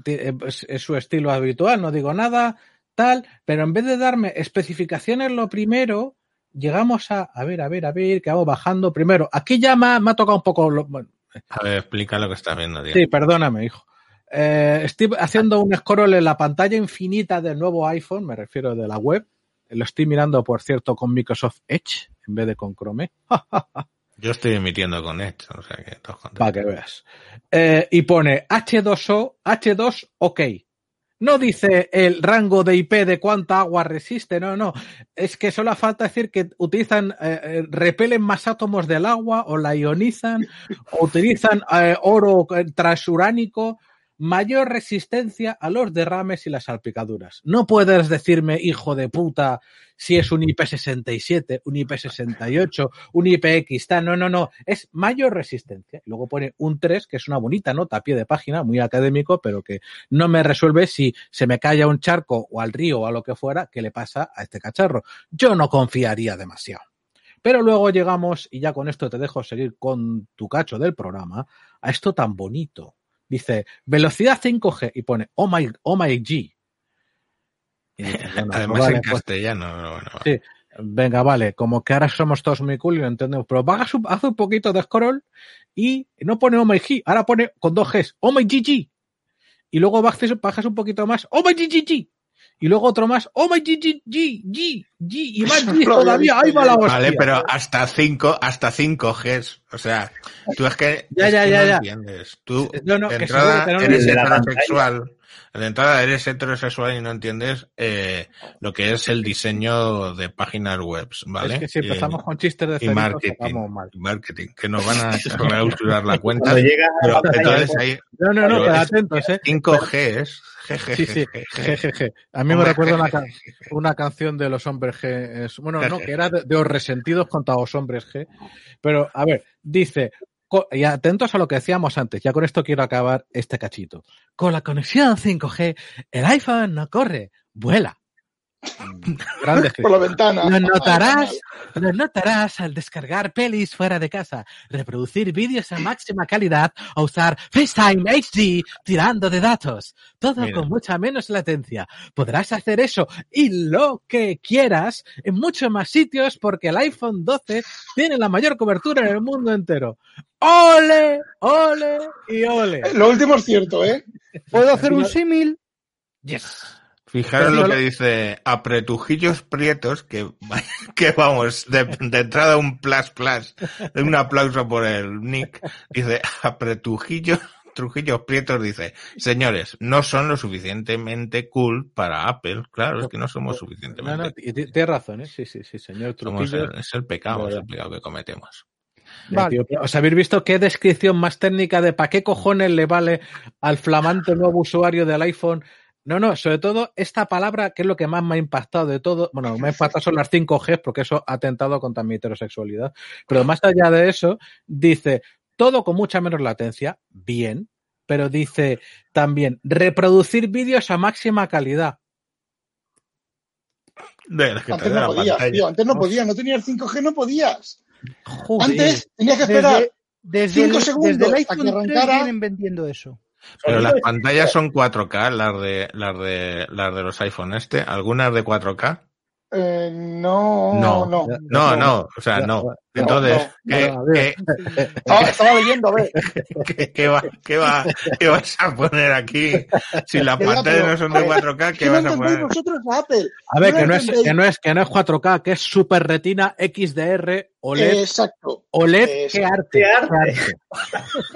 eh, es, es su estilo habitual, no digo nada, tal, pero en vez de darme especificaciones lo primero, llegamos a, a ver, a ver, a ver, que vamos bajando primero. Aquí ya me ha, me ha tocado un poco, lo- bueno, A ver, explica lo que estás viendo, tío. sí, perdóname, hijo. Eh, estoy haciendo un scroll en la pantalla infinita del nuevo iPhone, me refiero de la web. Lo estoy mirando, por cierto, con Microsoft Edge en vez de con Chrome. Yo estoy emitiendo con Edge, o sea que. Para que veas. Eh, y pone H2O, H2 OK. No dice el rango de IP de cuánta agua resiste, no, no. Es que solo falta decir que utilizan, eh, eh, repelen más átomos del agua o la ionizan, o utilizan eh, oro eh, transuránico, mayor resistencia a los derrames y las salpicaduras. No puedes decirme, hijo de puta, si es un IP67, un IP68, un IPX, tal. No, no, no. Es mayor resistencia. Luego pone un 3, que es una bonita nota a pie de página, muy académico, pero que no me resuelve si se me cae a un charco o al río o a lo que fuera, qué le pasa a este cacharro. Yo no confiaría demasiado. Pero luego llegamos, y ya con esto te dejo seguir con tu cacho del programa, a esto tan bonito. Dice, velocidad 5G, y pone, oh my, oh my G. Y bueno, Además vale, en pues, castellano, pero bueno. Sí. Venga, vale, como que ahora somos todos muy cool y lo entendemos, pero bajas un- haz un poquito de scroll y no pone oh my G, ahora pone con dos Gs, oh my GG. Y luego bajas, bajas un poquito más, oh my GGG. Y luego otro más, oh my GG, G, G, G, y más G todavía, ahí va la hostia. Vale, pero hasta 5, hasta 5 Gs. O sea, tú es que, Ya, es ya, que ya, no ya. entiendes. Tú, No, no, entrada, eres heterosexual. De entrada, eres heterosexual y no entiendes eh, lo que es el diseño de páginas web, ¿vale? Es que si Y- empezamos con chistes de y marketing. mal. marketing, que nos van a clausurar la cuenta. Pero entonces ahí No, no, no, Pero atentos, eh. 5G es GG. Sí, sí, jejeje. A mí me recuerda una, una canción de los hombres G. bueno, no, que era de, de los resentidos contra los hombres G. Pero, a ver, dice, y atentos a lo que decíamos antes, ya con esto quiero acabar este cachito. Con la conexión 5G, el iPhone no corre, vuela. Mm, Grande Por la ventana. lo notarás, lo notarás al descargar pelis fuera de casa, reproducir vídeos a máxima calidad o usar FaceTime HD tirando de datos. Todo Mira. con mucha menos latencia. Podrás hacer eso y lo que quieras en muchos más sitios porque el iPhone 12 tiene la mayor cobertura en el mundo entero. ¡Ole! ¡Ole! y ole! Lo último es cierto, ¿eh? ¿Puedo hacer un símil? Yes. Fijaros lo no que dice apretujillos prietos, que, que vamos, de, de entrada un plus plus, un aplauso por el nick, dice apretujillos, trujillos prietos, dice, señores, no son lo suficientemente cool para Apple, claro, es que no somos No, no, suficientemente. ti- tienes razón, ¿eh? Sí, sí, sí, señor Trujillo. el- es el pecado, es el pecado que cometemos. Ya, Vale. ¿Os habéis visto qué descripción más técnica de para qué cojones le vale al flamante nuevo usuario del iPhone? No, no, sobre todo esta palabra que es lo que más me ha impactado de todo. Bueno, me ha impactado son las 5G porque eso ha atentado contra mi heterosexualidad. Pero más allá de eso, dice, todo con mucha menos latencia, bien, pero dice también reproducir vídeos a máxima calidad. De las que te Antes no podías, tío, antes no podías, no tenías 5G, no podías. Joder. Antes tenías que esperar. Desde, desde cinco el, segundos desde el a que iPhone 3 arrancara. vienen vendiendo eso. Pero las pantallas son 4K, las de, las de, las de los iPhone este. ¿Algunas de 4K? Eh, no, No. no. No, no, o sea, no. Entonces, no, ¿qué, no, a ver. qué- Estaba, estaba leyendo, a ver. qué- qué va- qué va- qué vas a poner aquí? Si las pantallas no son de ver, 4K, ¿Qué ¿qué no vas a poner? vosotros a Apple? A ver, que no, es, que, no es, que no es 4K, que es Super Retina XDR OLED. Exacto, OLED, eso. qué arte. ¡Qué arte!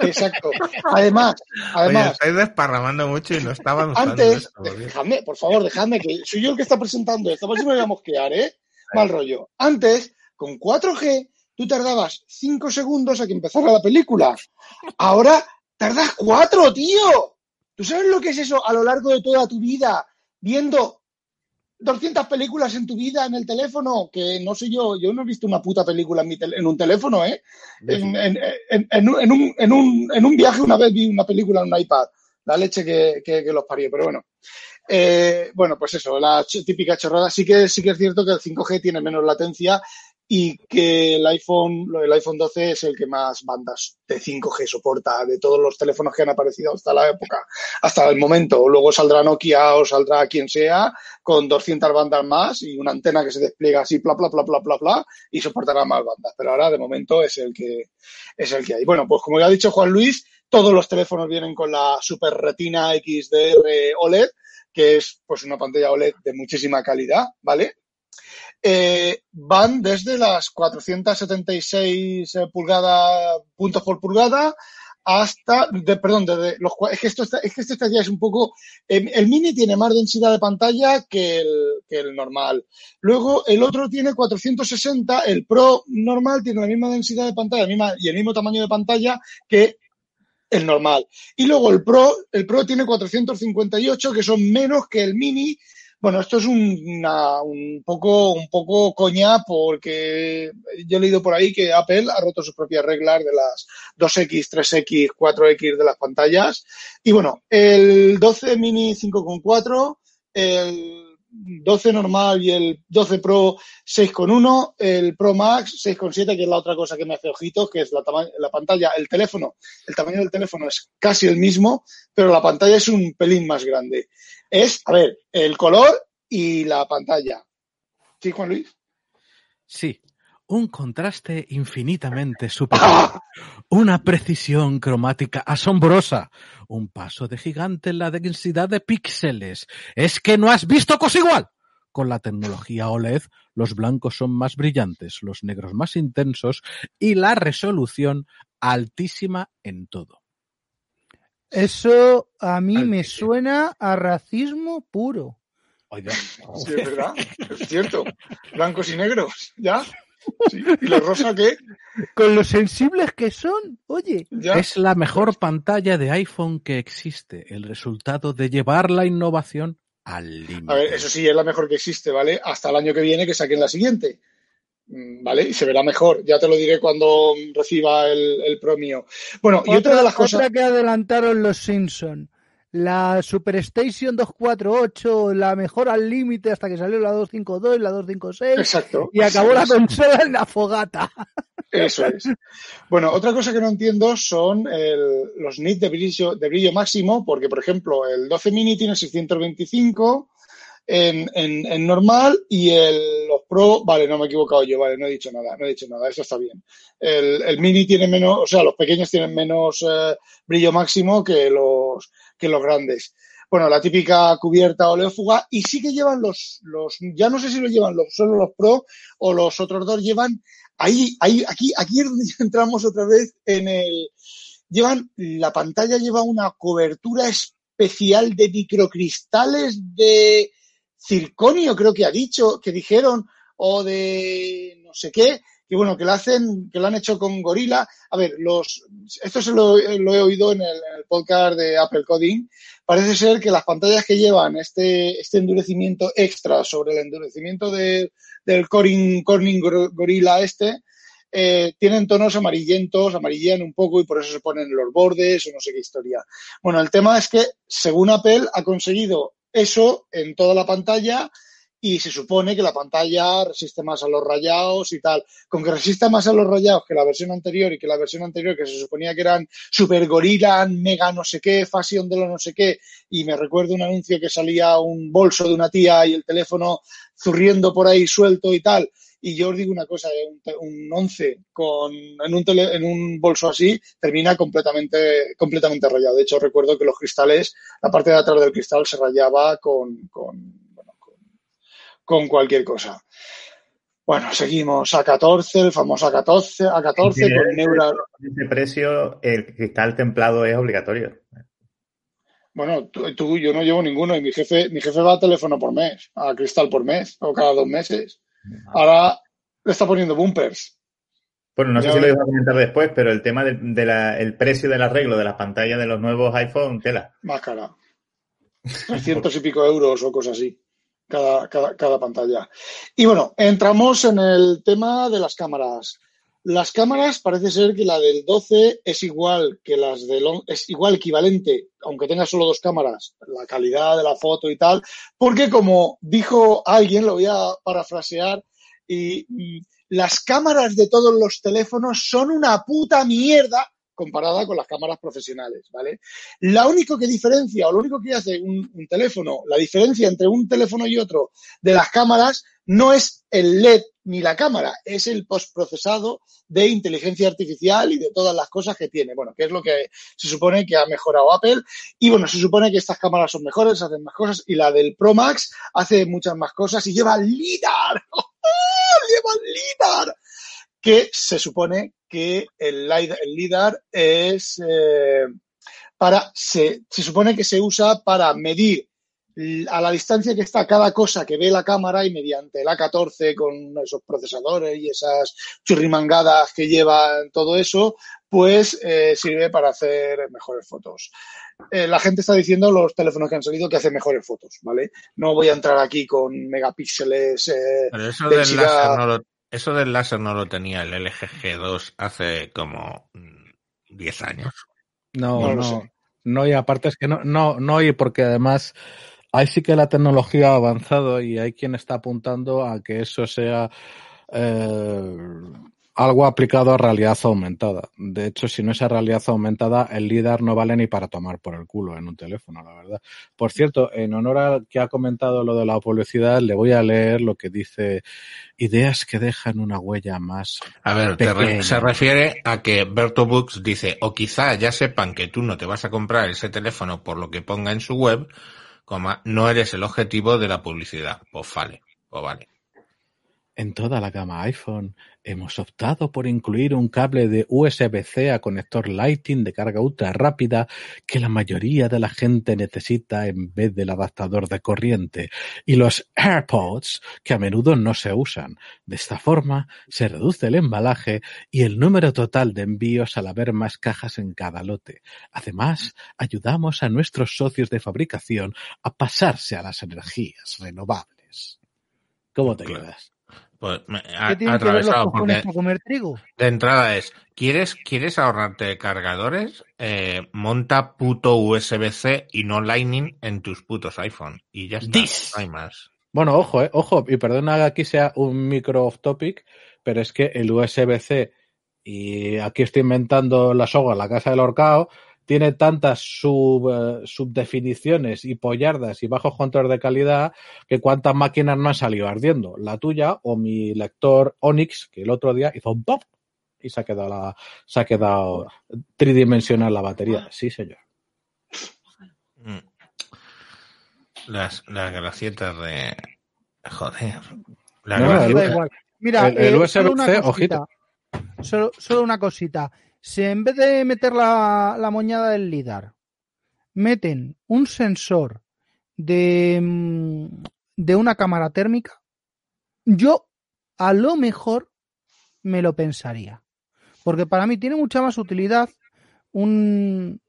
exacto. Además, Oye, además, estáis desparramando mucho y no está avanzando antes, esto, tío. dejadme, por favor, dejadme que soy yo el que está presentando esto, por si me voy a mosquear, ¿eh? Mal rollo. Antes, con 4G, tú tardabas 5 segundos a que empezara la película. Ahora tardas 4, tío. ¿Tú sabes lo que es eso a lo largo de toda tu vida? Viendo 200 películas en tu vida en el teléfono, que no sé yo, yo no he visto una puta película en, mi tel- en un teléfono, ¿eh? En, en- un, en un- en un- en un viaje una vez vi una película en un iPad, la leche que, que- que los parió, pero bueno. Eh, bueno, pues eso, la típica chorrada. Sí que, sí que es cierto que el 5G tiene menos latencia y que el iPhone, el iPhone 12 es el que más bandas de 5G soporta de todos los teléfonos que han aparecido hasta la época, hasta el momento. Luego saldrá Nokia o saldrá quien sea con 200 bandas más y una antena que se despliega así, bla, bla, bla, bla, bla, bla, y soportará más bandas. Pero ahora, de momento, es el que, es el que hay. Bueno, pues como ya ha dicho Juan Luis, todos los teléfonos vienen con la Super Retina XDR OLED, que es pues una pantalla OLED de muchísima calidad, ¿vale? Eh, van desde las 476 eh, pulgadas, puntos por pulgada, hasta, de, perdón, desde los, es que esto es que esto está ya es un poco, eh, el mini tiene más densidad de pantalla que el, que el normal. Luego el otro tiene 460, el Pro normal tiene la misma densidad de pantalla la misma, y el mismo tamaño de pantalla que el normal. Y luego el Pro, el Pro tiene 458, que son menos que el Mini. Bueno, esto es un, una- un poco, un poco coña porque yo he leído por ahí que Apple ha roto sus propias reglas de las 2X, 3X, 4X de las pantallas. Y bueno, el 12 Mini 5.4, el 12 normal y el 12 Pro 6.1, el Pro Max 6.7, que es la otra cosa que me hace ojitos, que es la, la pantalla, el teléfono. El tamaño del teléfono es casi el mismo, pero la pantalla es un pelín más grande. Es, a ver, el color y la pantalla. ¿Sí, Juan Luis? Sí, un contraste infinitamente superior, una precisión cromática asombrosa, un paso de gigante en la densidad de píxeles. ¿Es que no has visto cosa igual? Con la tecnología OLED, los blancos son más brillantes, los negros más intensos y la resolución altísima en todo. Eso a mí me suena a racismo puro. Oiga, Sí, es verdad. Es cierto. Blancos y negros, ¿ya? Sí. ¿Y los rosa qué? Con lo sensibles que son, oye. ¿Ya? Es la mejor pantalla de iPhone que existe, el resultado de llevar la innovación al límite. A ver, eso sí es la mejor que existe, ¿vale? Hasta el año que viene que saquen la siguiente. Mm, ¿Vale? Y se verá mejor. Ya te lo diré cuando reciba el, el pro mío. Bueno, y otra de las cosas. otra que adelantaron los Simpson. La Superstation 248, la mejor al límite hasta que salió la 252, la 256 Exacto. y acabó la consola en la fogata. Eso es. Bueno, otra cosa que no entiendo son el- los nits de brillo, de brillo máximo, porque, por ejemplo, el 12 mini tiene 625 en, en- en normal y el, los Pro, vale, no me he equivocado yo, vale, no he dicho nada, no he dicho nada, eso está bien. El, el mini tiene menos, o sea, los pequeños tienen menos eh, brillo máximo que los, que los grandes. Bueno, la típica cubierta oleófuga y sí que llevan los, los, ya no sé si lo llevan los, solo los Pro o los otros dos llevan ahí, ahí, aquí, aquí es donde entramos otra vez en el. Llevan, la pantalla lleva una cobertura especial de microcristales de circonio, creo que ha dicho, que dijeron, o de no sé qué, que bueno, que lo hacen, que lo han hecho con Gorila. A ver, los, esto se lo, he oído en el, podcast de Apple Coding. Parece ser que las pantallas que llevan este, este endurecimiento extra sobre el endurecimiento de, del Corning, Corning Gor- Gorilla este, eh, tienen tonos amarillentos, amarillan un poco y por eso se ponen en los bordes o no sé qué historia. Bueno, el tema es que según Apple ha conseguido eso en toda la pantalla y se supone que la pantalla resiste más a los rayados y tal. Con que resista más a los rayados que la versión anterior y que la versión anterior que se suponía que eran super gorila, mega no sé qué, fashion de lo no sé qué, y me recuerdo un anuncio que salía un bolso de una tía y el teléfono zurriendo por ahí suelto y tal. Y yo os digo una cosa, eh, un, un 11 con, en, un tele- en un bolso así termina completamente, completamente rayado. De hecho, recuerdo que los cristales, la parte de atrás del cristal se rayaba con, con, bueno, con, con cualquier cosa. Bueno, seguimos A14, el famoso A14, A14 Tiene- con Neural. Con ese precio, el cristal templado es obligatorio. Bueno, tú, tú- yo no llevo ninguno y mi jefe, mi jefe va a teléfono por mes, a cristal por mes o cada dos meses. Ahora le está poniendo bumpers. Bueno, no sé si lo iba a comentar después, pero el tema del de la- el precio del arreglo de las pantallas de los nuevos iPhone, tela. más cara. 300 y pico euros o cosas así, cada, cada, cada pantalla. Y bueno, entramos en el tema de las cámaras. Las cámaras parece ser que la del 12 es igual que las del es igual equivalente, aunque tenga solo dos cámaras, la calidad de la foto y tal, porque como dijo alguien, lo voy a parafrasear, y las cámaras de todos los teléfonos son una puta mierda comparada con las cámaras profesionales, ¿vale? La único que diferencia o lo único que hace un teléfono, la diferencia entre un teléfono y otro de las cámaras no es el LED ni la cámara, es el postprocesado de inteligencia artificial y de todas las cosas que tiene. Bueno, que es lo que se supone que ha mejorado Apple. Y bueno, se supone que estas cámaras son mejores, hacen más cosas y la del Pro Max hace muchas más cosas y lleva LIDAR. lleva LIDAR que se supone que el el LIDAR es eh, para, se, se supone que se usa para medir a la distancia que está cada cosa que ve la cámara y mediante el A14 con esos procesadores y esas churrimangadas que llevan todo eso, pues eh, sirve para hacer mejores fotos. Eh, la gente está diciendo los teléfonos que han salido que hacen mejores fotos, ¿vale? No voy a entrar aquí con megapíxeles. eh, Pero eso del, láser no lo, eso del láser no lo tenía el LG G2 hace como mm, 10 años. No, No no, lo no, y aparte es que no, no, no, y porque además ahí sí que la tecnología ha avanzado y hay quien está apuntando a que eso sea eh, algo aplicado a realidad aumentada. De hecho, si no es a realidad aumentada, el LIDAR no vale ni para tomar por el culo en un teléfono, la verdad. Por cierto, en honor al que ha comentado lo de la publicidad, le voy a leer lo que dice ideas que dejan una huella más A ver, te re- se refiere a que Berto Books dice, o quizá ya sepan que tú no te vas a comprar ese teléfono por lo que ponga en su web, no eres el objetivo de la publicidad. Pues vale, pues vale. En toda la gama iPhone hemos optado por incluir un cable de USB-C a conector Lightning de carga ultra rápida que la mayoría de la gente necesita en vez del adaptador de corriente y los AirPods que a menudo no se usan. De esta forma se reduce el embalaje y el número total de envíos al haber más cajas en cada lote. Además, ayudamos a nuestros socios de fabricación a pasarse a las energías renovables. ¿Cómo te Claro. quedas? Pues me ¿Qué que ver los atravesado para comer trigo? de entrada es, ¿quieres, ¿quieres ahorrarte cargadores? Eh, monta puto USB-C y no Lightning en tus putos iPhone. Y ya está, This. no hay más. Bueno, ojo, eh, ojo, y perdona que aquí sea un micro off topic, pero es que el USB-C, y aquí estoy inventando la soga en la casa del horcao, tiene tantas sub, eh, subdefiniciones y pollardas y bajos controles de calidad que cuántas máquinas no han salido ardiendo. La tuya o mi lector Onyx, que el otro día hizo un pop y se ha quedado, la, se ha quedado tridimensional la batería. Sí, señor. Mm. Las, las gracietas de... Joder. No, da igual. Mira, el- el eh, USB-C, solo una cosita. ojito. Solo, solo una cosita. Si en vez de meter la, moñada del LIDAR, meten un sensor de, mm, de una cámara térmica, yo a lo mejor me lo pensaría. Porque para mí tiene mucha más utilidad un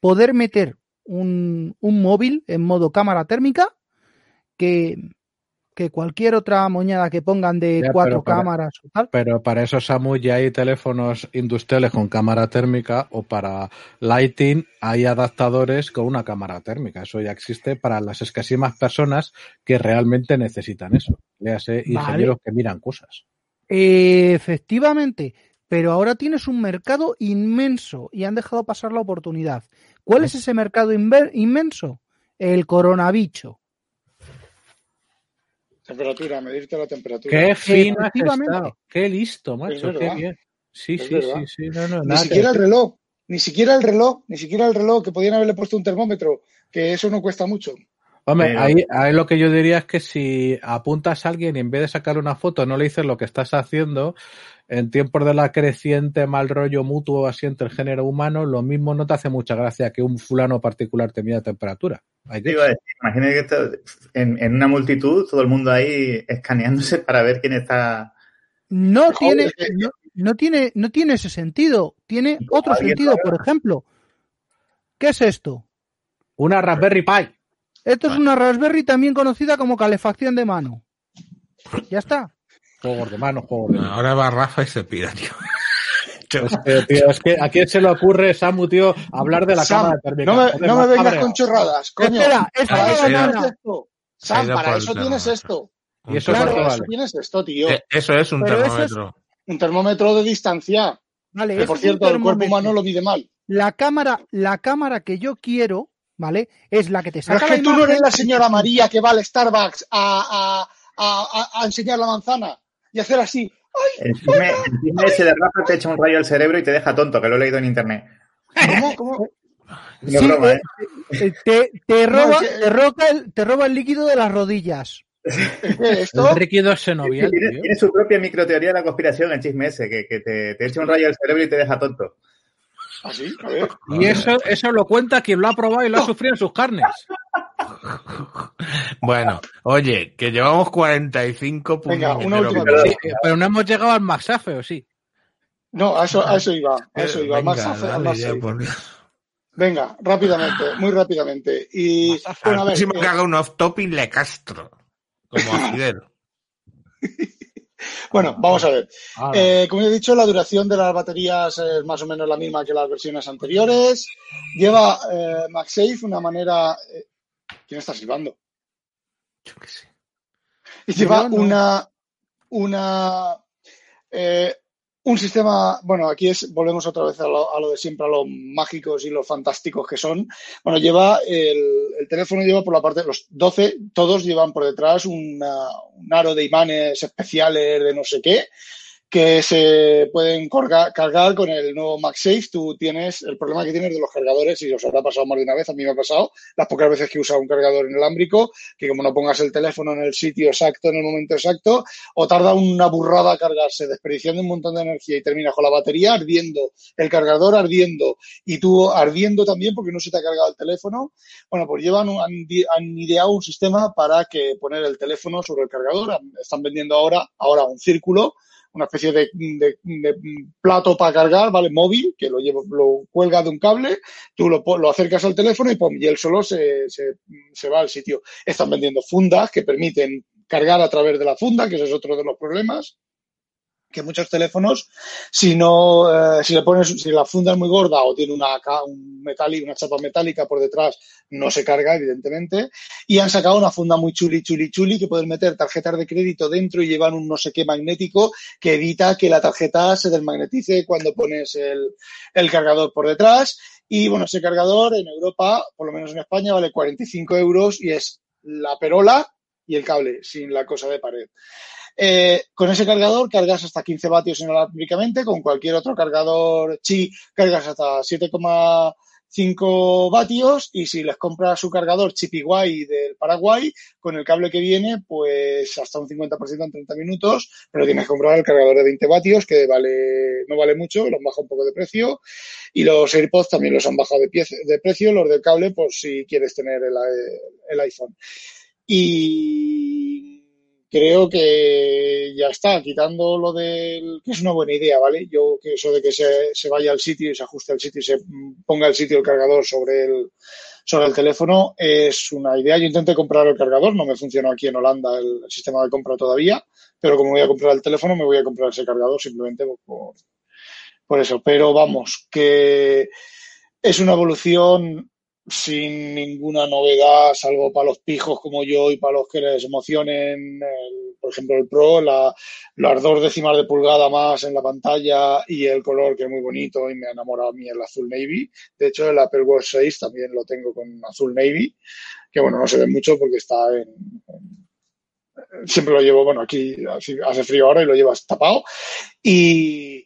poder meter un, un móvil en modo cámara térmica que, que cualquier otra moñada que pongan de Ya, cuatro para- cámaras o tal. Pero para eso, Samu, ya hay teléfonos industriales con cámara térmica o para lighting hay adaptadores con una cámara térmica. Eso ya existe para las escasísimas personas que realmente necesitan eso. Vale. ingenieros que miran cosas. Efectivamente, pero ahora tienes un mercado inmenso y han dejado pasar la oportunidad. ¿Cuál es ese mercado inmenso? El coronavirus. Temperatura, medirte la temperatura. Qué fino has estado. Qué listo, macho. Qué bien. Sí, Es sí, verdad. sí, sí. No, no, Ni siquiera el reloj, ni siquiera el reloj, ni siquiera el reloj, que podían haberle puesto un termómetro, que eso no cuesta mucho. Hombre, Pero- ahí, ahí lo que yo diría es que si apuntas a alguien y en vez de sacar una foto no le dices lo que estás haciendo, en tiempos de la creciente mal rollo mutuo así entre el género humano, lo mismo no te hace mucha gracia que un fulano particular te mida temperatura. Hay Te que- iba a decir, imagínate que esto- en, en una multitud, todo el mundo ahí escaneándose para ver quién está. No Joder, tiene, no, no tiene, no tiene ese sentido. Tiene otro sentido. Por ejemplo, ¿qué es esto? Una Raspberry Pi. Esto es una Raspberry también conocida como calefacción de mano. Ya está. Juegos de mano, juegos de mano. Ahora va Rafa y se pira, tío. Es que, tío, es que a quién se le ocurre, Samu, tío, hablar de la Sam, cámara térmica. No me, Joder, no me vengas con chorradas, coño. Espera, esto Para Ah, ido- tienes esto. Sam, para eso tienes esto. ¿Y eso Claro, Para vale? eso tienes esto, tío. Eh, Eso es un Pero eso es- termómetro. Un termómetro de distancia. Vale, Que por cierto, el cuerpo humano lo mide mal. La cámara, la cámara que yo quiero, ¿vale? Es la que te Pero saca es la que tú no eres la señora María que va al Starbucks a, a, a, a- a enseñar la manzana y hacer así. El chisme, el chisme ese de Rafa te echa un rayo al cerebro y te deja tonto, que lo he leído en internet. ¿Cómo? ¿Cómo? No Sí, broma, ¿eh? eh, te, te roba, es que- te, roba el, te roba el líquido de las rodillas. ¿Es esto? El líquido senovial, tiene, tiene su propia microteoría de la conspiración, el chisme ese, que, que te, te echa un rayo al cerebro y te deja tonto. Así, a ver. Y eso, eso lo cuenta quien lo ha probado y lo ha sufrido en sus carnes. Bueno, oye, que llevamos 45 Venga, puñeteros una última minutos. cosa. Sí, pero no hemos llegado al Maxafe, ¿o sí? No, a eso, a eso iba. A eso iba. venga, dale ya, por Dios. Venga, rápidamente, muy rápidamente. Y bueno, a Al ver, próximo eh, que haga un off-topping le castro. Como a Fidel. bueno, vamos a ver. Eh, como he dicho, la duración de las baterías es más o menos la misma que las versiones anteriores. Lleva eh, MagSafe una manera. eh, ¿Quién está silbando? Yo qué sé. Y lleva no. una. una eh, un sistema, bueno, aquí es, volvemos otra vez a lo, a lo de siempre, a los mágicos y los fantásticos que son. Bueno, lleva el, el teléfono lleva por la parte, los 12, todos llevan por detrás un aro de imanes especiales de no sé qué, que se pueden cargar con el nuevo MagSafe. Tú tienes el problema que tienes de los cargadores, y os habrá pasado más de una vez, a mí me ha pasado, las pocas veces que he usado un cargador inalámbrico, que como no pongas el teléfono en el sitio exacto, en el momento exacto, o tarda una burrada a cargarse, desperdiciando un montón de energía y terminas con la batería ardiendo, el cargador ardiendo y tú ardiendo también porque no se te ha cargado el teléfono. Bueno, pues llevan han, han ideado un sistema para que poner el teléfono sobre el cargador. Están vendiendo ahora, ahora un círculo, una especie de, plato para cargar, ¿vale? Móvil, que lo, llevo, lo cuelga de un cable, tú lo, lo acercas al teléfono y, pum, y él solo se, se, se va al sitio. Están vendiendo fundas que permiten cargar a través de la funda, que ese es otro de los problemas que muchos teléfonos, si no, eh, si le pones, si la funda es muy gorda o tiene una, un metálico, una chapa metálica por detrás, no se carga, evidentemente. Y han sacado una funda muy chuli, chuli, chuli, que puedes meter tarjetas de crédito dentro y llevan un no sé qué magnético que evita que la tarjeta se desmagnetice cuando pones el, el cargador por detrás. Y bueno, ese cargador en Europa, por lo menos en España, vale 45 euros y es la perola y el cable, sin la cosa de pared. Eh, con ese cargador cargas hasta 15 vatios inalámbricamente, con cualquier otro cargador Qi cargas hasta 7,5 vatios y si les compras su cargador Chipiguay del Paraguay, con el cable que viene, pues hasta un 50% en 30 minutos, pero tienes que comprar el cargador de 20 vatios que vale no vale mucho, lo han bajado un poco de precio y los AirPods también los han bajado de, pie- de precio, los del cable, pues si quieres tener el, el iPhone. Y creo que ya está, quitando lo del, que es una buena idea, ¿vale? Yo que eso de que se, se vaya al sitio y se ajuste al sitio y se ponga el sitio el cargador sobre el, sobre el teléfono es una idea. Yo intenté comprar el cargador, no me funcionó aquí en Holanda el sistema de compra todavía, pero como voy a comprar el teléfono, me voy a comprar ese cargador simplemente por, por eso. Pero vamos, que es una evolución sin ninguna novedad, salvo para los pijos como yo y para los que les emocionen, el- por ejemplo, el Pro, la, las dos décimas de pulgada más en la pantalla y el color que es muy bonito y me ha enamorado a mí el azul navy. De hecho, el Apple Watch 6 también lo tengo con azul navy, que bueno, no se ve mucho porque está en, en- siempre lo llevo, bueno, aquí hace frío ahora y lo llevas tapado. Y,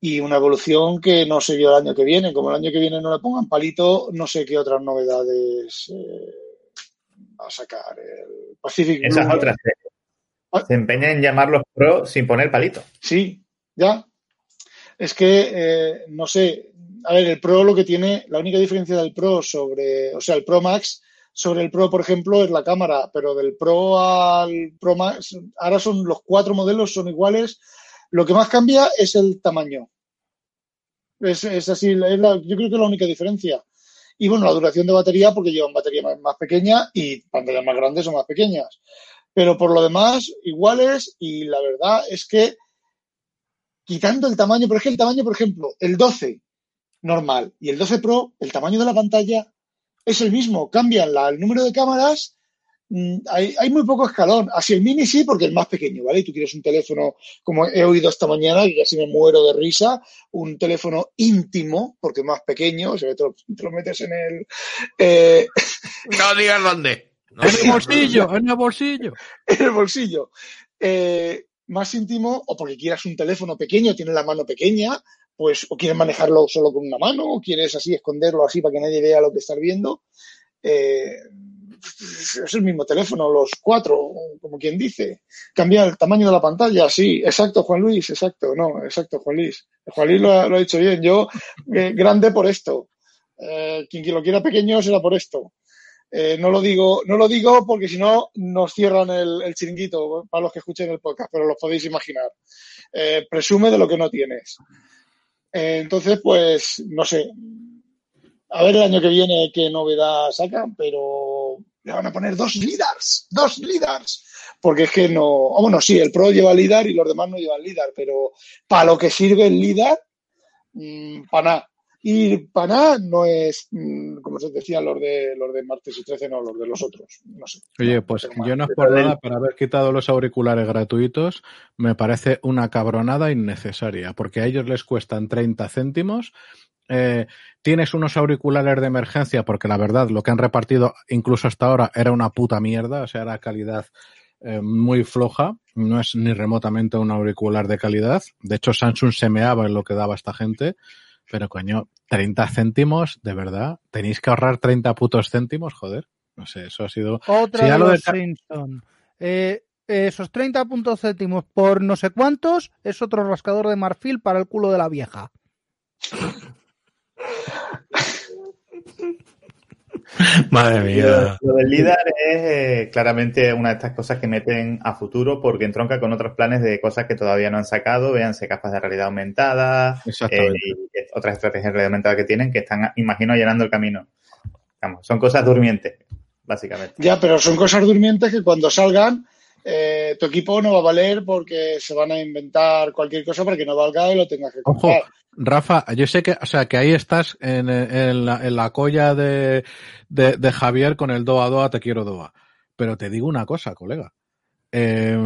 y una evolución que no se vio el año que viene. Como el año que viene no le pongan palito, no sé qué otras novedades eh, va a sacar. El Pacific Esas otras. Se, Ah. se empeñan en llamarlos Pro sin poner palito. Sí, ya. Es que, eh, no sé, a ver, el Pro lo que tiene, la única diferencia del Pro sobre, o sea, el Pro Max sobre el Pro, por ejemplo, es la cámara, pero del Pro al Pro Max, ahora son los cuatro modelos, son iguales. Lo que más cambia es el tamaño. Es, es así, es la- yo creo que es la única diferencia. Y bueno, la duración de batería, porque llevan batería más, más pequeña y pantallas más grandes o más pequeñas. Pero por lo demás, iguales, y la verdad es que quitando el tamaño, pero es que el tamaño, por ejemplo, el 12 normal y el 12 Pro, el tamaño de la pantalla es el mismo. Cambian la- el número de cámaras, hay, hay muy poco escalón. Así el mini sí, porque es más pequeño, ¿vale? Y tú quieres un teléfono, como he oído esta mañana, que casi me muero de risa, un teléfono íntimo, porque es más pequeño, o sea, te lo, te lo metes en el... eh, No digas dónde. No En el bolsillo, en el bolsillo. en el bolsillo. Eh, más íntimo, o porque quieras un teléfono pequeño, tienes la mano pequeña, pues, o quieres manejarlo solo con una mano, o quieres así esconderlo así para que nadie vea lo que estás viendo. Eh, es el mismo teléfono, los cuatro, como quien dice. Cambia el tamaño de la pantalla, sí, exacto, Juan Luis, exacto, no, exacto, Juan Luis. Juan Luis lo ha, lo dicho bien, yo, eh, grande por esto. Eh, quien, lo quiera pequeño será por esto. Eh, no lo digo, no lo digo porque si no nos cierran el, el chiringuito para los que escuchen el podcast, pero los podéis imaginar. Presume de lo que no tienes. Entonces, pues, no sé. A ver el año que viene qué novedad sacan, pero le van a poner dos lidars, dos lidars. Porque es que no, bueno, sí, el Pro lleva lidar y los demás no llevan lidar, pero para lo que sirve el lidar, mmm, para nada. Y para nada no es, mmm, como se decía, los de los de martes y 13, no, los de los otros. No sé. Oye, pues yo no es por nada, pero haber quitado los auriculares gratuitos me parece una cabronada innecesaria, porque a ellos les cuestan 30 céntimos. Eh, tienes unos auriculares de emergencia, porque la verdad lo que han repartido incluso hasta ahora era una puta mierda, o sea, era calidad eh, muy floja, no es ni remotamente un auricular de calidad. De hecho, Samsung se meaba en lo que daba esta gente. Pero coño, 30 céntimos, de verdad. Tenéis que ahorrar 30 putos céntimos, joder. No sé, eso ha sido. Otra ya de los de- Simpson. Eh, esos 30 puntos céntimos por no sé cuántos es otro rascador de marfil para el culo de la vieja. Madre mía. Lo del LIDAR es eh, claramente una de estas cosas que meten a futuro porque entronca con otros planes de cosas que todavía no han sacado, véanse gafas de realidad aumentada, eh, y otras estrategias de realidad aumentada que tienen que están, imagino, llenando el camino. Vamos, son cosas durmientes, básicamente. Ya, pero son cosas durmientes que cuando salgan, eh, tu equipo no va a valer porque se van a inventar cualquier cosa para que no valga y lo tengas que Ojo, comprar. Rafa, yo sé que, o sea, que ahí estás en, en la, en la colla de, de, de Javier con el Doa Doa, te quiero Doa. Pero te digo una cosa, colega. Eh,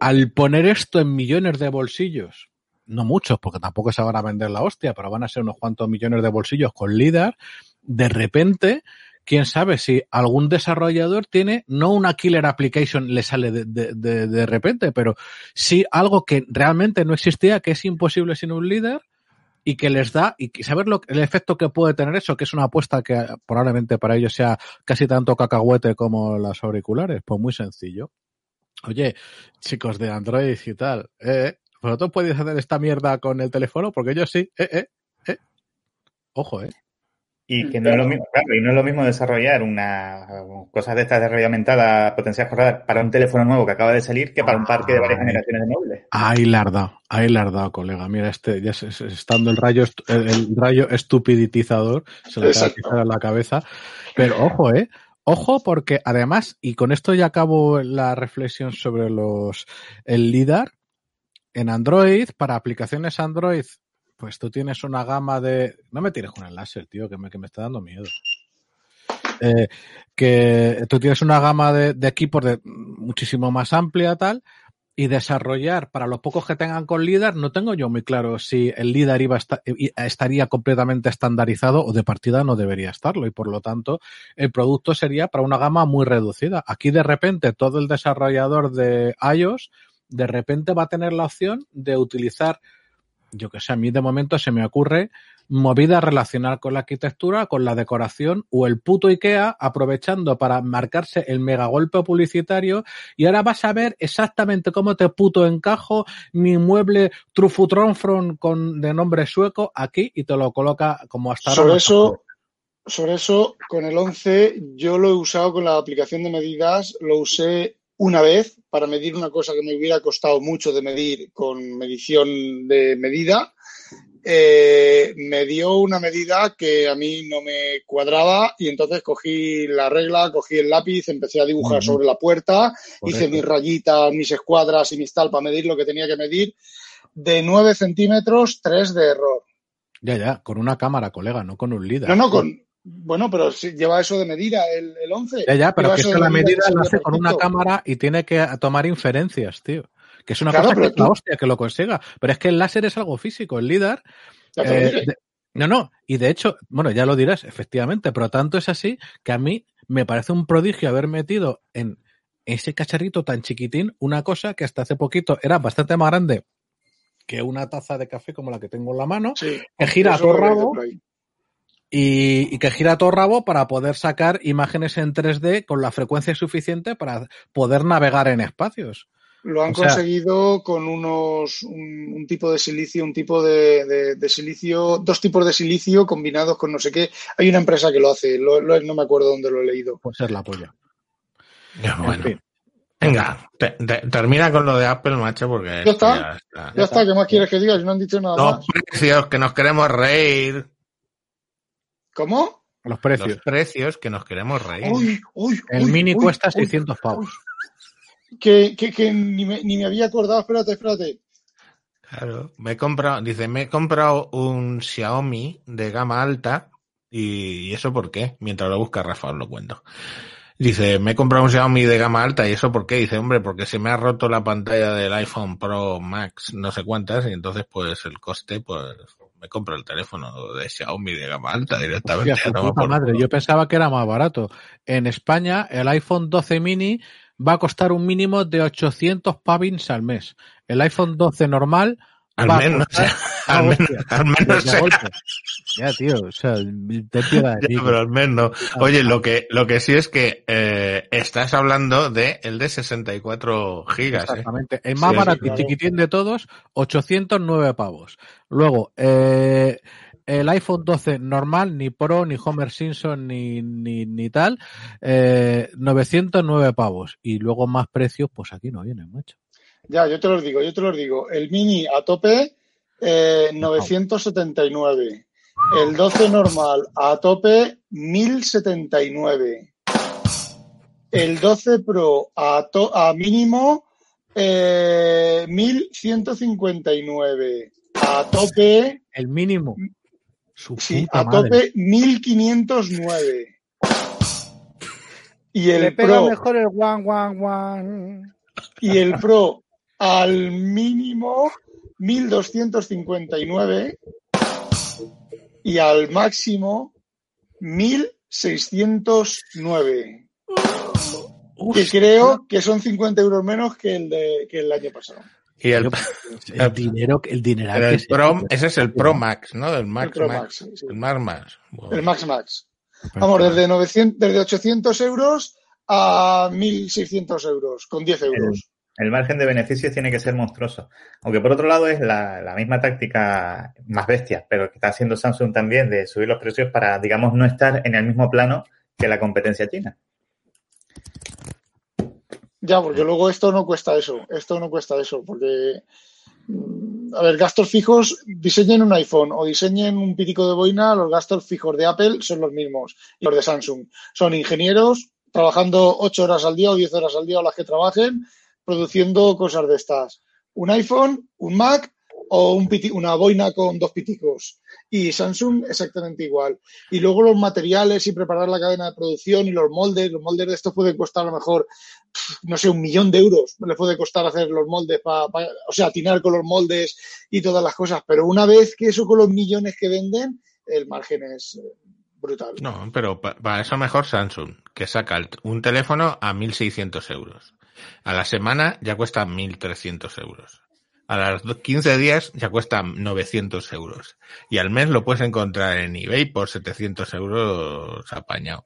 al poner esto en millones de bolsillos, no muchos, porque tampoco se van a vender la hostia, pero van a ser unos cuantos millones de bolsillos con LIDAR, de repente, quién sabe si algún desarrollador tiene, no una killer application le sale de, de, de, repente, pero sí algo que realmente no existía, que es imposible sin un líder y que les da, y saber lo, el efecto que puede tener eso, que es una apuesta que probablemente para ellos sea casi tanto cacahuete como las auriculares, pues muy sencillo. Oye, chicos de Android y tal, eh, ¿vosotros podéis hacer esta mierda con el teléfono? Porque yo sí, eh, eh, eh. Ojo, eh. Y que no es lo mismo, claro, y no es lo mismo desarrollar una cosas de estas de realidad aumentada potenciadas por radar para un teléfono nuevo que acaba de salir que para un parque de varias Ay. generaciones de móviles. Ahí la has dado, ahí la has dado, colega. Mira, este, ya se- se- estando el rayo, el, el rayo estupidizador, se le acaba en la cabeza. Pero ojo, eh. Ojo, porque además, y con esto ya acabo la reflexión sobre los, el LIDAR, en Android, para aplicaciones Android, pues tú tienes una gama de, no me tires con el láser, tío, que me, que me está dando miedo. Eh, que tú tienes una gama de, equipos de muchísimo más amplia, tal, y desarrollar para los pocos que tengan con LIDAR, no tengo yo muy claro si el LIDAR iba a esta- i- estaría completamente estandarizado o de partida no debería estarlo y por lo tanto el producto sería para una gama muy reducida. Aquí de repente todo el desarrollador de iOS de repente va a tener la opción de utilizar, yo que sé, a mí de momento se me ocurre movida relacional con la arquitectura, con la decoración o el puto IKEA aprovechando para marcarse el megagolpe publicitario y ahora vas a ver exactamente cómo te puto encajo mi mueble Trufutronfron con de nombre sueco aquí y te lo coloca como hasta ahora. Sobre no eso, sobre eso, con el 11 yo lo he usado con la aplicación de medidas, lo usé una vez para medir una cosa que me hubiera costado mucho de medir con medición de medida. Eh, me dio una medida que a mí no me cuadraba y entonces cogí la regla, cogí el lápiz, empecé a dibujar sobre la puerta, hice mis rayitas, mis escuadras y mis tal para medir lo que tenía que medir. De 9 centímetros, 3 de error. Ya, ya, con una cámara, colega, no con un LIDAR. No, no, con. Bueno, pero sí, lleva eso de medida el, el 11. Ya, ya, pero Lleva que es eso de la medida lo hace con una cámara y tiene que tomar inferencias, tío. Que es una Claro, cosa que es la hostia que lo consiga. Pero es que el láser es algo físico, el lo eh, de- no, no, y de hecho, bueno, ya lo dirás, efectivamente, pero tanto es así que a mí me parece un prodigio haber metido en ese cacharrito tan chiquitín una cosa que hasta hace poquito era bastante más grande que una taza de café como la que tengo en la mano, Sí, que gira a todo rabo. Y, y que gira todo rabo para poder sacar imágenes en 3D con la frecuencia suficiente para poder navegar en espacios. Lo han O sea- conseguido con unos un, un tipo de silicio, un tipo de, de- de silicio, dos tipos de silicio combinados con no sé qué. Hay una empresa que lo hace, lo- lo- no me acuerdo dónde lo he leído. Pues ser la polla. Ya, En bueno. fin. Venga, te- te- termina con lo de Apple, macho, porque Ya está. ya está. Ya está, ¿qué más quieres que diga? Si no han dicho nada Los más. precios que nos queremos reír. ¿Cómo? Los precios. Los precios que nos queremos reír. Uy, uy, El uy, mini uy, cuesta uy, 600 pavos. Que, que, que ni, me, ni me había acordado. Espérate, espérate. Claro, me he comprado, dice, me he comprado un Xiaomi de gama alta y, y eso por qué, mientras lo busca Rafa os lo cuento. Dice, me he comprado un Xiaomi de gama alta y eso por qué, dice, hombre, porque se me ha roto la pantalla del iPhone Pro Max, no sé cuántas, y entonces pues el coste, pues me compro el teléfono de Xiaomi de gama alta directamente. Hostia, puta por madre. Yo pensaba que era más barato. En España, el iPhone 12 mini va a costar un mínimo de 800 pavins al mes. El iPhone 12 normal Al va a menos, costar- al menos, al menos, golpe. Ya, tío, o sea, ten piedad Ya, pero al menos. Oye, lo que, lo que sí es que eh, estás hablando de el de 64 gigas. ¿eh? Exactamente. El más Sí, barato y chiquitín de todos, 809 pavos. Luego, eh, el iPhone 12 normal, ni Pro, ni Homer Simpson, ni, ni, ni tal, eh, 909 pavos. Y luego más precios, pues aquí no vienen, macho. Ya, yo te los digo, yo te los digo. El mini a tope, eh, 979. El 12 normal a tope, 1079. El 12 Pro a, to- a mínimo, eh, 1159. A tope, El mínimo. Su sí, puta a madre. tope, 1509. Y Le el pega Pro, mejor el one, one, one. y el Pro al mínimo 1259 y al máximo 1609. Que creo que son 50 euros menos que el, de, que el año pasado. Y el, El dinero, el dinero el que se- Pro, ese es el Pro Max, ¿no? El Max el Max. Max, sí, sí. El Max Max. Bueno. El Max Max. Vamos, desde, 900, desde 800 euros a 1600 euros, con 10 euros. El margen de beneficios tiene que ser monstruoso. Aunque por otro lado es la, la misma táctica más bestia, pero que está haciendo Samsung también de subir los precios para, digamos, no estar en el mismo plano que la competencia china. Ya, porque luego esto no cuesta eso. Esto no cuesta eso, porque. mm, A ver, gastos fijos, diseñen un iPhone o diseñen un pitico de boina, los gastos fijos de Apple son los mismos. Y los de Samsung. Son ingenieros trabajando 8 horas al día o 10 horas al día o las que trabajen, produciendo cosas de estas. Un iPhone, un Mac o un una boina con dos piticos. Y Samsung exactamente igual. Y luego los materiales y preparar la cadena de producción y los moldes. Los moldes de estos pueden costar a lo mejor, no sé, un millón de euros. Le puede costar hacer los moldes, para, o sea, atinar con los moldes y todas las cosas. Pero una vez que eso con los millones que venden, el margen es eh, brutal. No, pero pa- para eso mejor Samsung, que saca un teléfono a 1.600 euros. A la semana ya cuesta 1.300 euros. A los do- 15 días ya cuesta 900 euros. Y al mes lo puedes encontrar en eBay por 700 euros apañado.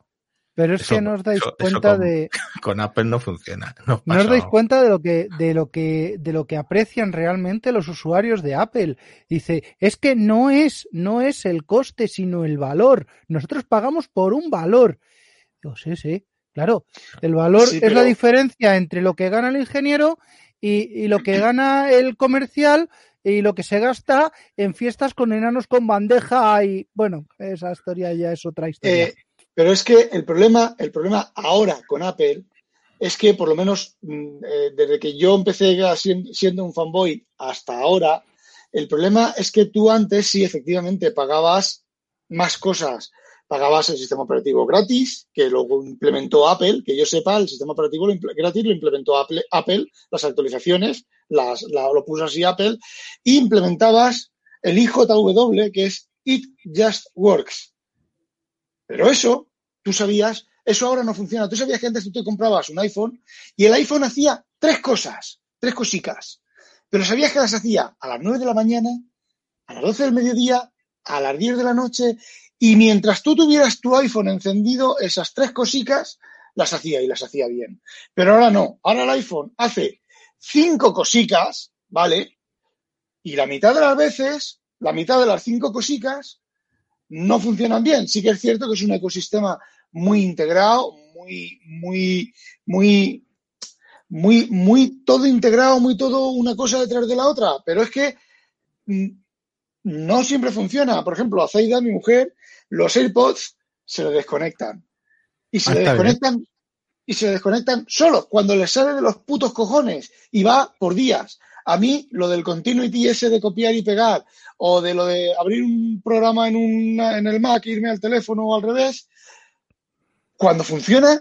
Pero es Eso- que no os dais eso- eso cuenta con- de, Con Apple no funciona. No, no os dais cuenta de lo que, de lo que, de lo que aprecian realmente los usuarios de Apple. Dice, es que no es, no es el coste, sino el valor. Nosotros pagamos por un valor. Digo, sí, sí, claro. El valor Sí, es la diferencia entre lo que gana el ingeniero y, y lo que gana el comercial y lo que se gasta en fiestas con enanos con bandeja y bueno, esa historia ya es otra historia. Eh, pero es que el problema, el problema ahora con Apple es que por lo menos mm, eh, desde que yo empecé siendo un fanboy hasta ahora, el problema es que tú antes sí efectivamente pagabas más cosas. Pagabas el sistema operativo gratis, que luego implementó Apple, que yo sepa, el sistema operativo lo gratis lo implementó Apple, Apple las actualizaciones, las, la- lo puso así Apple, y implementabas el IJW, que es It Just Works. Pero eso, tú sabías, eso ahora no funciona. Tú sabías que antes tú te comprabas un iPhone y el iPhone hacía tres cosas, tres cosicas. Pero sabías que las hacía a las 9 de la mañana, a las 12 del mediodía, a las 10 de la noche y mientras tú tuvieras tu iPhone encendido, esas tres cosicas las hacía y las hacía bien. Pero ahora no. Ahora el iPhone hace cinco cosicas, ¿vale? Y la mitad de las veces, la mitad de las cinco cosicas no funcionan bien. Sí que es cierto que es un ecosistema muy integrado, muy, muy, muy, muy, muy todo integrado, muy todo una cosa detrás de la otra. Pero es que mm, no siempre funciona. Por ejemplo, a Zaida, mi mujer, los AirPods se le desconectan. Y se Ah, le está bien. desconectan y se le desconectan solos cuando les sale de los putos cojones y va por días. A mí, lo del continuity ese de copiar y pegar, o de lo de abrir un programa en, una- en el Mac e irme al teléfono o al revés, cuando funciona,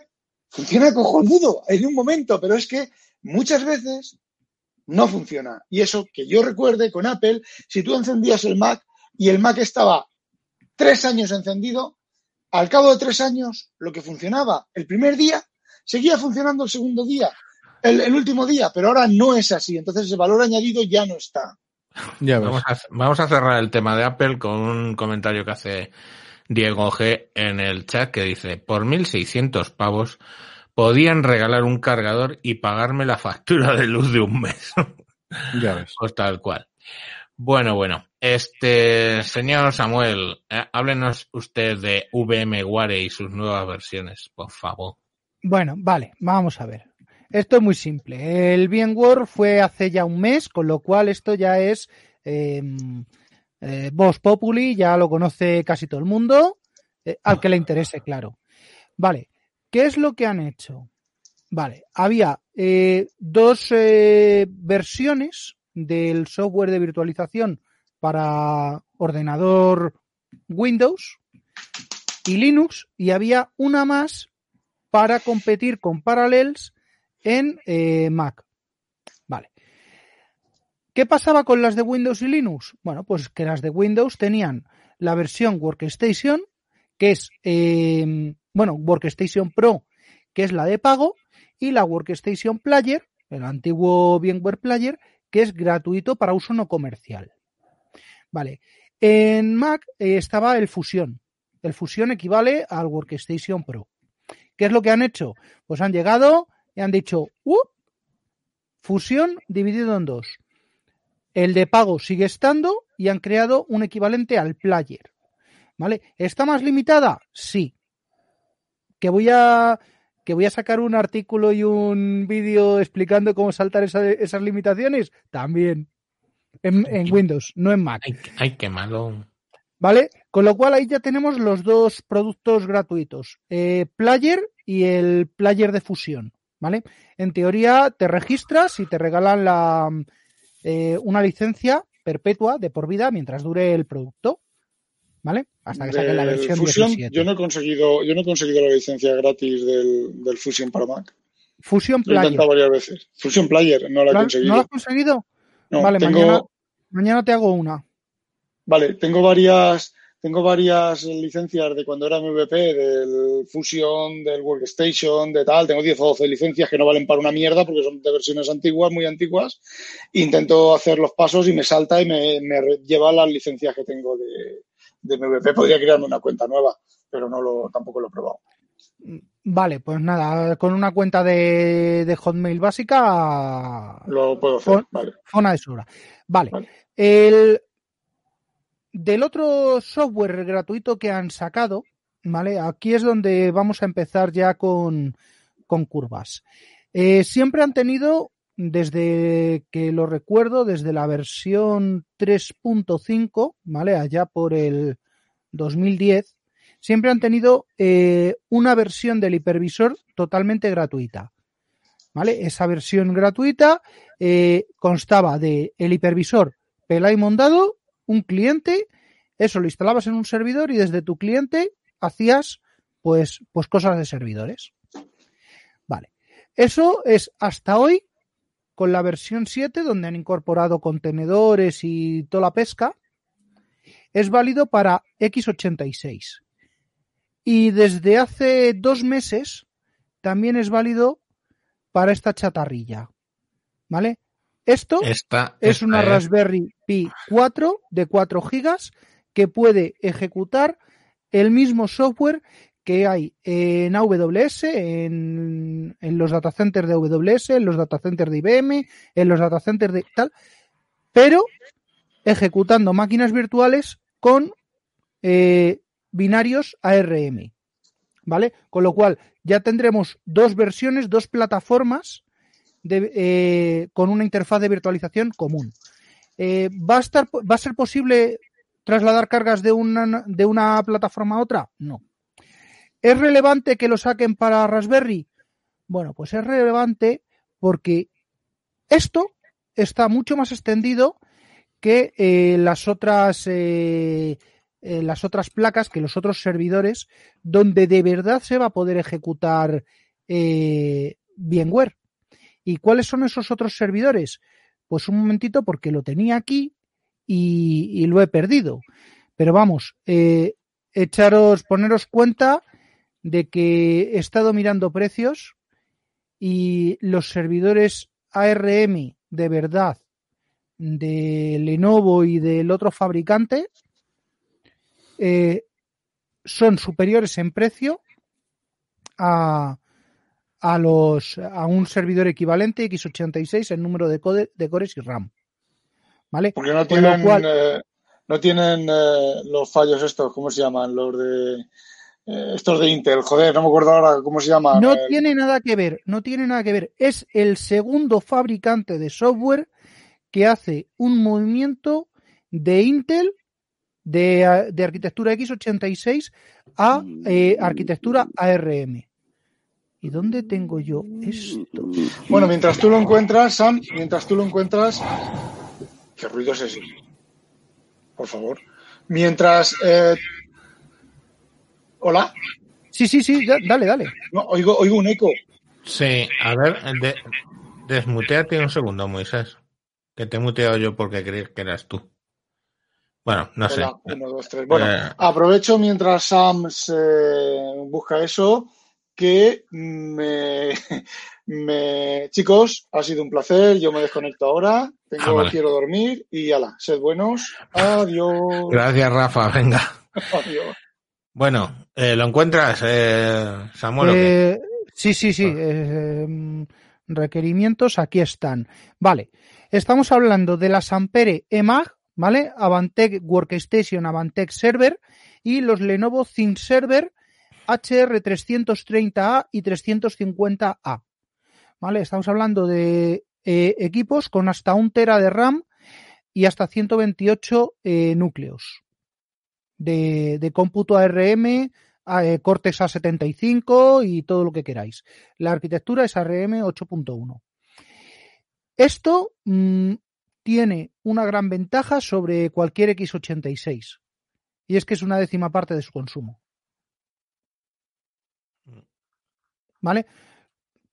funciona cojonudo en un momento, pero es que muchas veces no funciona. Y eso que yo recuerde con Apple, si tú encendías el Mac y el Mac estaba tres años encendido, al cabo de tres años, lo que funcionaba el primer día, seguía funcionando el segundo día, el, el último día, pero ahora no es así. Entonces el valor añadido ya no está. Ya ves. Vamos a, vamos a cerrar el tema de Apple con un comentario que hace Diego G en el chat que dice, por 1.600 pavos podían regalar un cargador y pagarme la factura de luz de un mes. Ya ves. pues tal cual. Bueno, bueno. Este, señor Samuel, eh, háblenos usted de VMware y sus nuevas versiones, por favor. Bueno, vale, vamos a ver. Esto es muy simple. El VMware fue hace ya un mes, con lo cual esto ya es eh, eh, Vox Populi, ya lo conoce casi todo el mundo, eh, al que le interese, claro. Vale, ¿qué es lo que han hecho? Vale, había eh, dos eh, versiones del software de virtualización para ordenador Windows y Linux y había una más para competir con Parallels en eh, Mac. Vale. ¿Qué pasaba con las de Windows y Linux? Bueno, pues que las de Windows tenían la versión Workstation, que es, eh, bueno, Workstation Pro, que es la de pago, y la Workstation Player, el antiguo VMware Player, que es gratuito para uso no comercial. Vale. En Mac eh, estaba el Fusion. El Fusion equivale al Workstation Pro. ¿Qué es lo que han hecho? Pues han llegado y han dicho, "Uh, Fusión dividido en dos. El de pago sigue estando y han creado un equivalente al player. ¿Vale? ¿Está más limitada? Sí. Que voy a que voy a sacar un artículo y un vídeo explicando cómo saltar esa- esas limitaciones. También. En, en Windows, no en Mac. Ay, ay, qué malo. ¿Vale? Con lo cual ahí ya tenemos los dos productos gratuitos, eh, Player y el Player de fusión, ¿vale? En teoría te registras y te regalan la, eh, una licencia perpetua de por vida mientras dure el producto, ¿vale? Hasta que saquen la versión Fusion, 17. yo no he conseguido, yo no he conseguido la licencia gratis del, del Fusion para Mac. Fusion Lo he Player. intentado varias veces. Fusion Player, no la he ¿No, conseguido. ¿No lo has conseguido? No, vale, tengo, mañana, mañana te hago una. vale, tengo varias, tengo varias licencias de cuando era MVP, del Fusion, del Workstation, de tal. Tengo 10 o 12 licencias que no valen para una mierda porque son de versiones antiguas, muy antiguas. Intento hacer los pasos y me salta y me, me lleva las licencias que tengo de, de MVP. Podría crearme una cuenta nueva, pero no lo, tampoco lo he probado. Vale, pues nada, con una cuenta de, de Hotmail básica Lo puedo hacer, vale. Zona de sobra. Vale. Vale. El del otro software gratuito que han sacado, ¿vale? Aquí es donde vamos a empezar ya con, con curvas. Eh, siempre han tenido, desde que lo recuerdo, desde la versión 3.5, ¿vale? Allá por el 2010, siempre han tenido eh, una versión del hipervisor totalmente gratuita. ¿Vale? Esa versión gratuita eh, constaba de el hipervisor Pelay Mondado, un cliente, eso lo instalabas en un servidor y desde tu cliente hacías pues, pues cosas de servidores. Vale. Eso es hasta hoy con la versión 7 donde han incorporado contenedores y toda la pesca. Es válido para x86. Y desde hace dos meses también es válido para esta chatarrilla. ¿Vale? Esto Esta es esta una Raspberry Pi 4 de 4 gigas que puede ejecutar el mismo software que hay en AWS, en, en los datacenters de AWS, en los datacenters de IBM, en los datacenters de tal, pero ejecutando máquinas virtuales con eh, binarios ARM. ¿Vale? Con lo cual ya tendremos dos versiones, dos plataformas eh, con una interfaz de virtualización común. Eh, ¿va, a estar, ¿Va a ser posible trasladar cargas de una, de una plataforma a otra? No. ¿Es relevante que lo saquen para Raspberry? Bueno, pues es relevante porque esto está mucho más extendido que eh, las otras eh, eh, las otras placas, que los otros servidores, donde de verdad se va a poder ejecutar eh, VMware. ¿Y cuáles son esos otros servidores? Pues un momentito porque lo tenía aquí y, y lo he perdido. Pero vamos, echaros, poneros cuenta de que he estado mirando precios y los servidores ARM de verdad de Lenovo y del otro fabricante eh, son superiores en precio a, a los a un servidor equivalente x86 en número de, code- de cores y RAM. ¿Vale? Porque no tienen, cual- eh, no tienen eh, los fallos estos, ¿cómo se llaman? Los de estos de Intel, joder, no me acuerdo ahora cómo se llaman. No tiene nada que ver, no tiene nada que ver. Es el segundo fabricante de software que hace un movimiento de Intel de, de arquitectura x86 a eh, arquitectura ARM. ¿Y dónde tengo yo esto? Bueno, mientras tú lo encuentras, Sam, mientras tú lo encuentras, ¿qué ruido es ese? Por favor. Mientras, eh, hola, Sí, sí, sí, da- dale, dale. no, oigo, oigo un eco. Sí, a ver, de, desmuteate un segundo, Moisés. Que te he muteado yo porque creí que eras tú. Bueno, no sé. Uno, dos, tres. Bueno, Eh, aprovecho mientras Sam se busca eso que me, me- chicos, ha sido un placer. Yo me desconecto ahora. Tengo, Ah, vale. quiero dormir y ala, sed buenos. Adiós. Gracias, Rafa. Venga. Adiós. Bueno, eh, ¿lo encuentras, eh, Samuel? Eh, sí, sí, sí. Ah. eh, requerimientos aquí están. Vale, estamos hablando de las Ampere EMAG, ¿vale? Avantec Workstation, Avantec Server y los Lenovo ThinkServer HR330A y 350A. ¿Vale? Estamos hablando de equipos con hasta un tera de RAM y hasta 128 eh, núcleos de, de cómputo ARM, a, eh, Cortex A75 y todo lo que queráis. La arquitectura es ARM 8.1. Esto mm, tiene una gran ventaja sobre cualquier x86 y es que es una décima parte de su consumo. ¿Vale?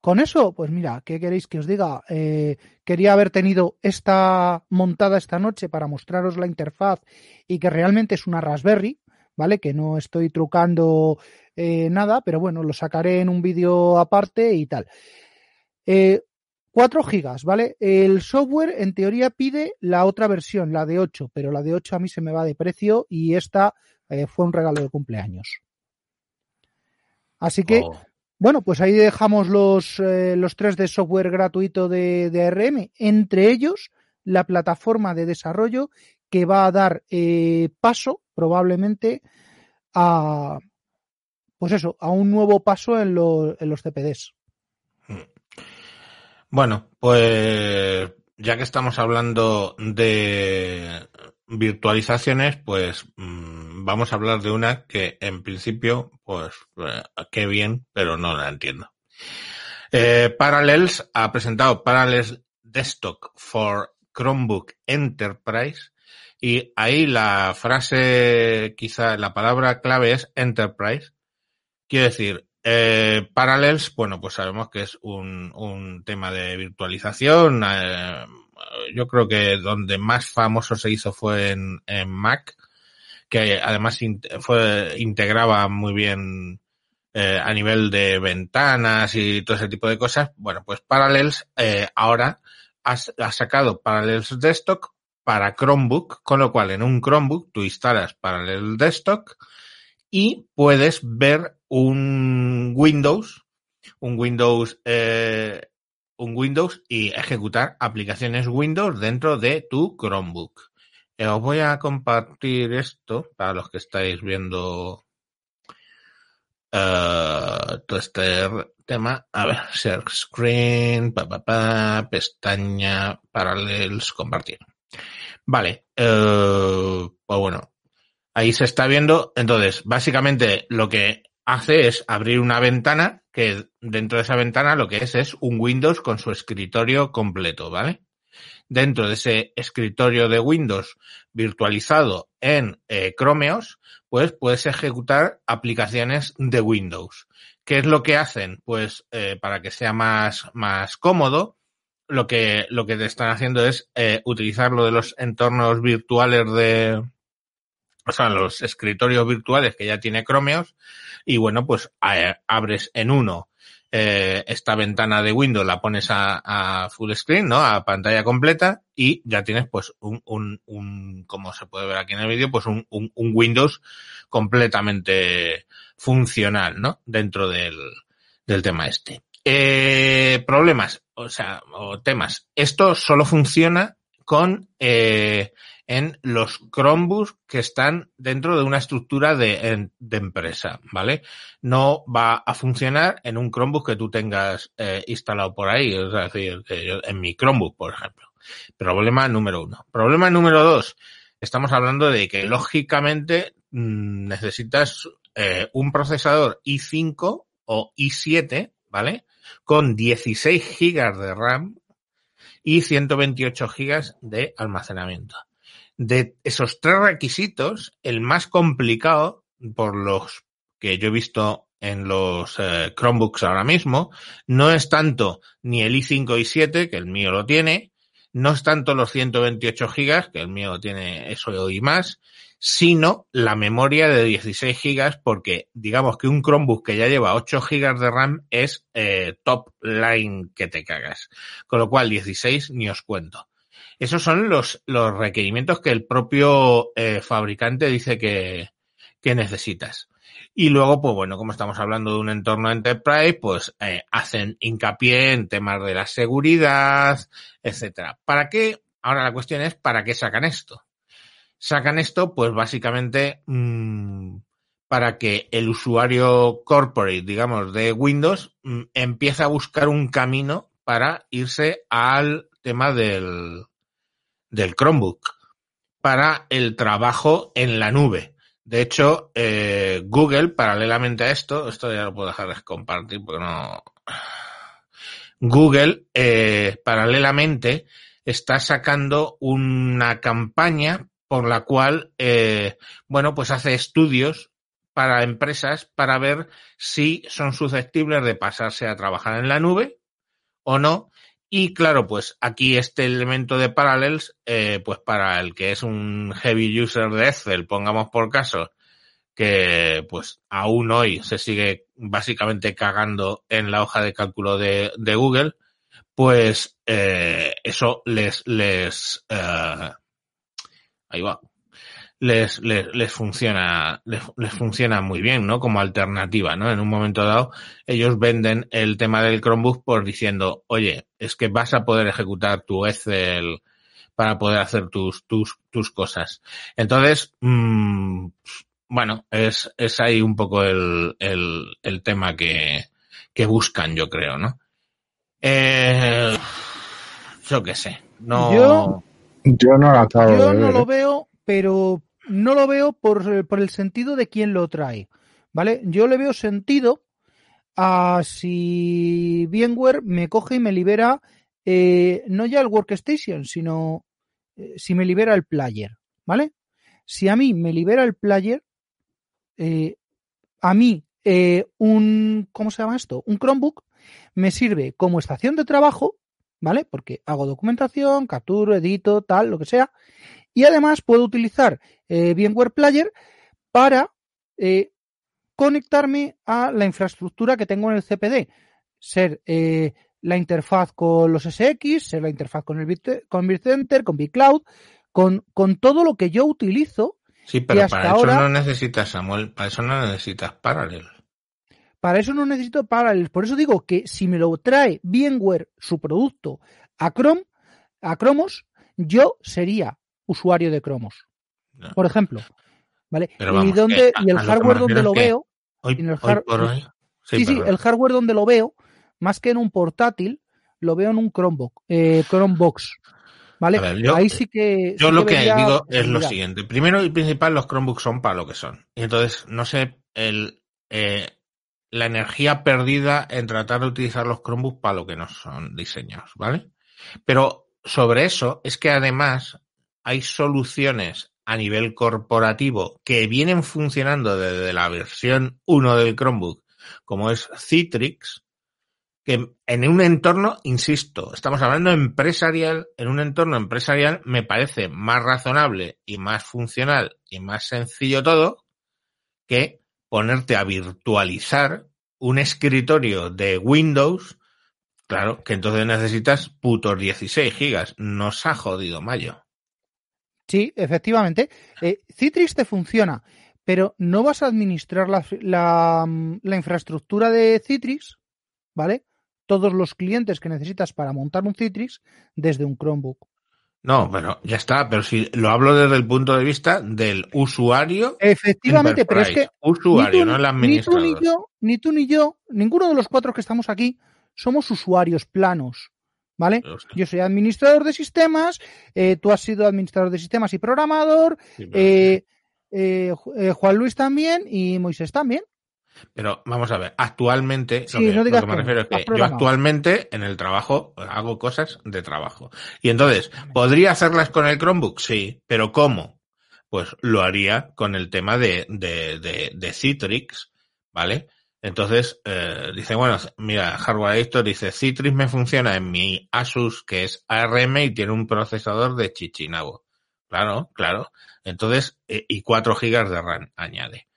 Con eso, pues mira, ¿qué queréis que os diga? Eh, quería haber tenido esta montada esta noche para mostraros la interfaz y que realmente es una Raspberry, ¿vale? Que no estoy trucando eh, nada, pero bueno, lo sacaré en un vídeo aparte y tal. Eh, 4 gigas, ¿vale? El software en teoría pide la otra versión, la de 8, pero la de 8 a mí se me va de precio y esta eh, fue un regalo de cumpleaños. Así que, Oh. Bueno, pues ahí dejamos los, eh, los tres de software gratuito de, de ARM, entre ellos la plataforma de desarrollo que va a dar eh, paso probablemente a, pues eso, a un nuevo paso en, en los CPDs. Bueno, pues ya que estamos hablando de virtualizaciones, pues mm, vamos a hablar de una que en principio, pues eh, qué bien, pero no la entiendo. Eh, Parallels ha presentado Parallels Desktop for Chromebook Enterprise y ahí la frase, quizá la palabra clave es Enterprise. Quiere decir, eh, Parallels, bueno, pues sabemos que es un, un tema de virtualización. eh, yo creo que donde más famoso se hizo fue en, en Mac, que además fue, integraba muy bien eh, a nivel de ventanas y todo ese tipo de cosas. Bueno, pues Parallels ahora ha, ha sacado Parallels Desktop para Chromebook, con lo cual en un Chromebook tú instalas Parallels Desktop y puedes ver un Windows, un Windows, eh, un Windows y ejecutar aplicaciones Windows dentro de tu Chromebook. Eh, os voy a compartir esto para los que estáis viendo eh, todo este tema. A ver, share screen, pa, pa, pa, pestaña, parallels, compartir. Vale, eh, pues bueno, ahí se está viendo. Entonces, básicamente lo que hace es abrir una ventana que dentro de esa ventana lo que es es un Windows con su escritorio completo, ¿vale? Dentro de ese escritorio de Windows virtualizado en eh, Chromeos, pues puedes ejecutar aplicaciones de Windows. ¿Qué es lo que hacen? Pues eh, para que sea más, más cómodo, lo que, lo que te están haciendo es eh, utilizar lo de los entornos virtuales de, o sea, los escritorios virtuales que ya tiene Chromeos y bueno, pues abres en uno eh, esta ventana de Windows, la pones a, a full screen, ¿no? A pantalla completa y ya tienes pues un, un, un como se puede ver aquí en el vídeo, pues un, un, un Windows completamente funcional, ¿no? Dentro del, del tema este. Eh, problemas, o sea, o temas. Esto solo funciona con eh, en los Chromebooks que están dentro de una estructura de, empresa, ¿vale? No va a funcionar en un Chromebook que tú tengas eh, instalado por ahí, es decir, en mi Chromebook, por ejemplo. Problema número uno. Problema número dos. Estamos hablando de que lógicamente mm, necesitas eh, un procesador i5 o i7, ¿vale? Con 16 gigas de RAM y 128 gigas de almacenamiento. De esos tres requisitos, el más complicado, por los que yo he visto en los eh, Chromebooks ahora mismo, no es tanto ni el i5 i7, que el mío lo tiene, no es tanto los 128 gigas, que el mío tiene eso y más, sino la memoria de 16 gigas, porque digamos que un Chromebook que ya lleva 8 gigas de RAM es eh, top line que te cagas. Con lo cual 16 ni os cuento. Esos son los, los requerimientos que el propio eh, fabricante dice que, que necesitas. Y luego, pues bueno, como estamos hablando de un entorno enterprise, pues eh, hacen hincapié en temas de la seguridad, etcétera. ¿Para qué? Ahora la cuestión es, ¿para qué sacan esto? Sacan esto, pues básicamente mmm, para que el usuario corporate, digamos, de Windows, mmm, empiece a buscar un camino para irse al tema del, del Chromebook, para el trabajo en la nube. De hecho, eh, Google, paralelamente a esto, esto ya lo puedo dejar de compartir porque no. Google, eh, paralelamente, está sacando una campaña por la cual, eh, bueno, pues hace estudios para empresas para ver si son susceptibles de pasarse a trabajar en la nube o no. Y claro, pues aquí este elemento de Parallels, eh, pues para el que es un heavy user de Excel, pongamos por caso, que pues aún hoy se sigue básicamente cagando en la hoja de cálculo de, de Google, pues eh, eso les, les, eh, ahí va, les, les, les funciona, les, les, funciona muy bien, ¿no? Como alternativa, ¿no? En un momento dado, ellos venden el tema del Chromebook por diciendo, oye, es que vas a poder ejecutar tu Excel para poder hacer tus, tus, tus cosas. Entonces, mmm, bueno, es, es ahí un poco el, el, el tema que, que buscan, yo creo, ¿no? Eh, yo qué sé. No. Yo, yo no lo acabo yo de ver. no ¿eh? lo veo, pero no lo veo por, por, el sentido de quién lo trae. ¿Vale? Yo le veo sentido a si VMware me coge y me libera eh, no ya el workstation, sino eh, si me libera el player. ¿Vale? Si a mí me libera el player, eh, a mí un, ¿cómo se llama esto? Un Chromebook me sirve como estación de trabajo, ¿vale? Porque hago documentación, capturo, edito, tal, lo que sea. Y además puedo utilizar eh, VMware Player para eh, conectarme a la infraestructura que tengo en el CPD. Ser eh, la interfaz con los SX, ser la interfaz con el Bit, con BitCenter, con BitCloud, con, con todo lo que yo utilizo. Sí, pero para ahora, eso no necesitas, Samuel, para eso no necesitas Parallel. Para eso no necesito Parallels. Por eso digo que si me lo trae VMware, su producto, a Chrome, a Chromos, yo sería usuario de Chromos. No. Por ejemplo. ¿Vale? Vamos, y, donde, a, y el hardware donde lo veo. Hoy, el hard... hoy hoy, sí, sí, sí el hardware donde lo veo, más que en un portátil, lo veo en un Chromebook, eh, Chromebox. ¿Vale? Ver, yo, Ahí sí que. Yo sí lo que, digo es lo siguiente. Primero y principal, los Chromebooks son para lo que son. Y entonces, no sé, el, eh, la energía perdida en tratar de utilizar los Chromebooks para lo que no son diseñados, ¿vale? Pero sobre eso es que además hay soluciones a nivel corporativo que vienen funcionando desde la versión 1 del Chromebook, como es Citrix, que en un entorno, insisto, estamos hablando empresarial, en un entorno empresarial me parece más razonable y más funcional y más sencillo todo que ponerte a virtualizar un escritorio de Windows, claro, que entonces necesitas putos 16 gigas. Nos ha jodido mayo. Sí, efectivamente. Eh, Citrix te funciona, pero no vas a administrar la, la, infraestructura de Citrix, ¿vale? Todos los clientes que necesitas para montar un Citrix desde un Chromebook. No, pero ya está, pero si lo hablo desde el punto de vista del usuario. Efectivamente, pero es que usuario, tú, no el administrador. Ni tú ni yo, ni tú ni yo, ninguno de los cuatro que estamos aquí somos usuarios planos. ¿Vale? Yo soy administrador de sistemas, eh, tú has sido administrador de sistemas y programador, Sí, eh, eh, eh, Juan Luis también y Moisés también. Pero vamos a ver, actualmente, Sí, lo, que, no lo digas que me refiero es que yo actualmente en el trabajo hago cosas de trabajo. Y entonces, ¿podría hacerlas con el Chromebook? Sí, pero ¿cómo? Pues lo haría con el tema de, de, de, de Citrix, ¿vale? Entonces, eh, dice, bueno, mira, Hardware Editor dice, Citrix me funciona en mi Asus, que es ARM y tiene un procesador de Chichinabo. Claro, claro. Entonces, eh, y 4 gigas de RAM añade.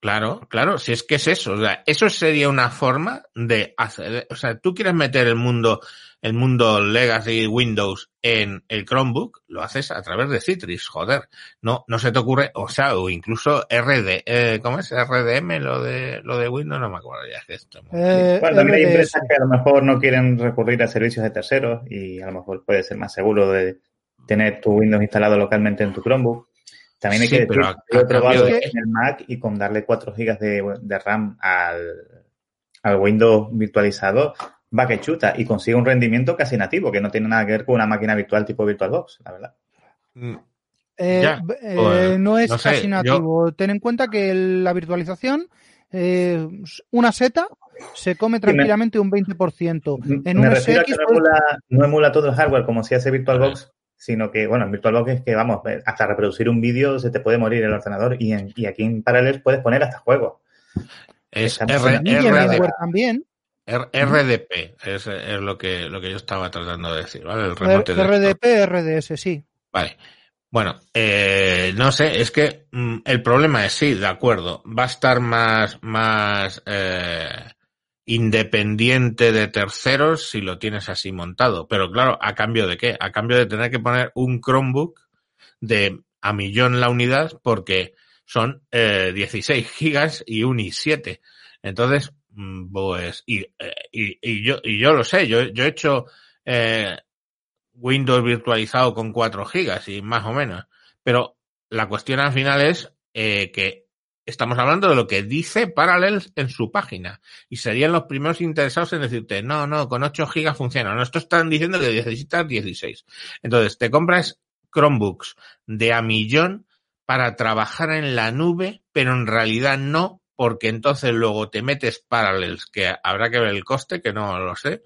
Claro, claro, si es que es eso, o sea, eso sería una forma de hacer, o sea, tú quieres meter el mundo, el mundo Legacy Windows en el Chromebook, lo haces a través de Citrix, joder, no, no se te ocurre, o sea, o incluso RD, eh, ¿cómo es? RDM, lo de, lo de Windows, no me acuerdo ya, que esto. Eh, Bueno, también hay empresas que a lo mejor no quieren recurrir a servicios de terceros y a lo mejor puede ser más seguro de tener tu Windows instalado localmente en tu Chromebook. También hay Sí, que pero decir, a- yo he probado de- en el Mac y con darle 4 GB de, de RAM al, al Windows virtualizado va que chuta y consigue un rendimiento casi nativo, que no tiene nada que ver con una máquina virtual tipo VirtualBox, la verdad. Mm, Eh, Ya, eh, pues, no es no sé, casi yo- nativo. Ten en cuenta que el- la virtualización, eh, una seta se come tranquilamente un 20%. En Me un refiero a que SX, no emula, no emula todo el hardware como si hace VirtualBox, sino que, bueno, en VirtualBox es que, vamos, hasta reproducir un vídeo se te puede morir el ordenador y, en- y aquí en Parallels puedes poner hasta juegos. es Estamos R- en- y en RD, VMware también. RDP, es, es lo que, lo que yo estaba tratando de decir, ¿vale? El remote. RDP, RDS, sí. Vale. Bueno, eh, no sé, es que mm, el problema es sí, de acuerdo, va a estar más, más eh, independiente de terceros si lo tienes así montado. Pero claro, ¿a cambio de qué? A cambio de tener que poner un Chromebook de a millón la unidad porque son eh, 16 gigas y un i7. Entonces, mm, pues, y, eh, y, y yo, y yo lo sé, yo, yo he hecho eh, Windows virtualizado con 4 gigas y más o menos. Pero la cuestión al final es eh, que estamos hablando de lo que dice Parallels en su página. Y serían los primeros interesados en decirte, no, no, con 8 gigas funciona. No, esto están diciendo que necesitas 16. Entonces, te compras Chromebooks de a millón para trabajar en la nube, pero en realidad no, porque entonces luego te metes Parallels, que habrá que ver el coste, que no lo sé,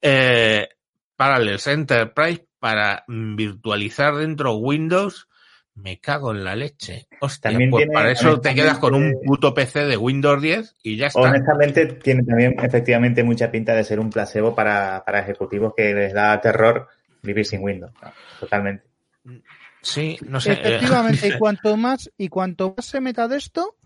eh, Parallels Enterprise para virtualizar dentro Windows, me cago en la leche. Hostia, También pues tiene, para eso te quedas con un puto PC de Windows 10 y ya está. Honestamente, tiene también efectivamente mucha pinta de ser un placebo para, para ejecutivos que les da terror vivir sin Windows. ¿no? Totalmente. Sí, no sé. eh, Efectivamente, y cuanto más, y cuanto más se meta de esto,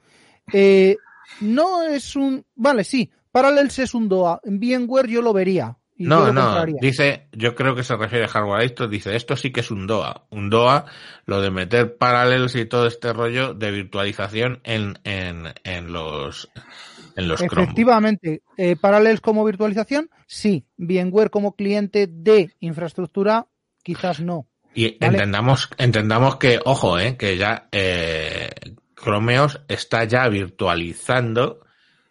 eh, no es un. Vale, sí, Parallels es un DOA. En VMware yo lo vería. Y No, no, dice, yo creo que se refiere a hardware esto, dice, esto sí que es un DOA. Un DOA, lo de meter parallels y todo este rollo de virtualización en, en, en los, en los. Efectivamente, eh, Parallels como virtualización, sí. VMware como cliente de infraestructura, quizás no. Y Vale. entendamos, entendamos que, ojo, eh, que ya eh, Chromeos está ya virtualizando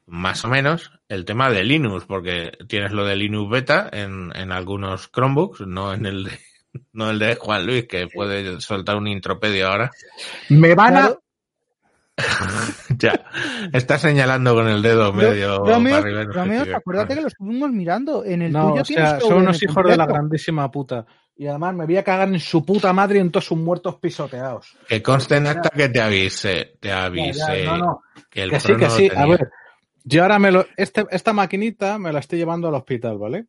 más o menos el tema de Linux, porque tienes lo de Linux Beta en, en algunos Chromebooks, no en el de, no el de Juan Luis, que puede soltar un intropedio ahora. Me van a... Ya, está señalando con el dedo medio Romeo, Romeo, acuérdate que lo estuvimos mirando. En el No, tuyo o sea, son unos hijos de la grandísima puta. Y además me voy a cagar en su puta madre y en todos sus muertos pisoteados. Que conste en acta que te avise, te avise ya, no, no. que el Que sí, que sí. A tenía. ver, yo ahora me lo. Este, esta maquinita me la estoy llevando al hospital, ¿vale?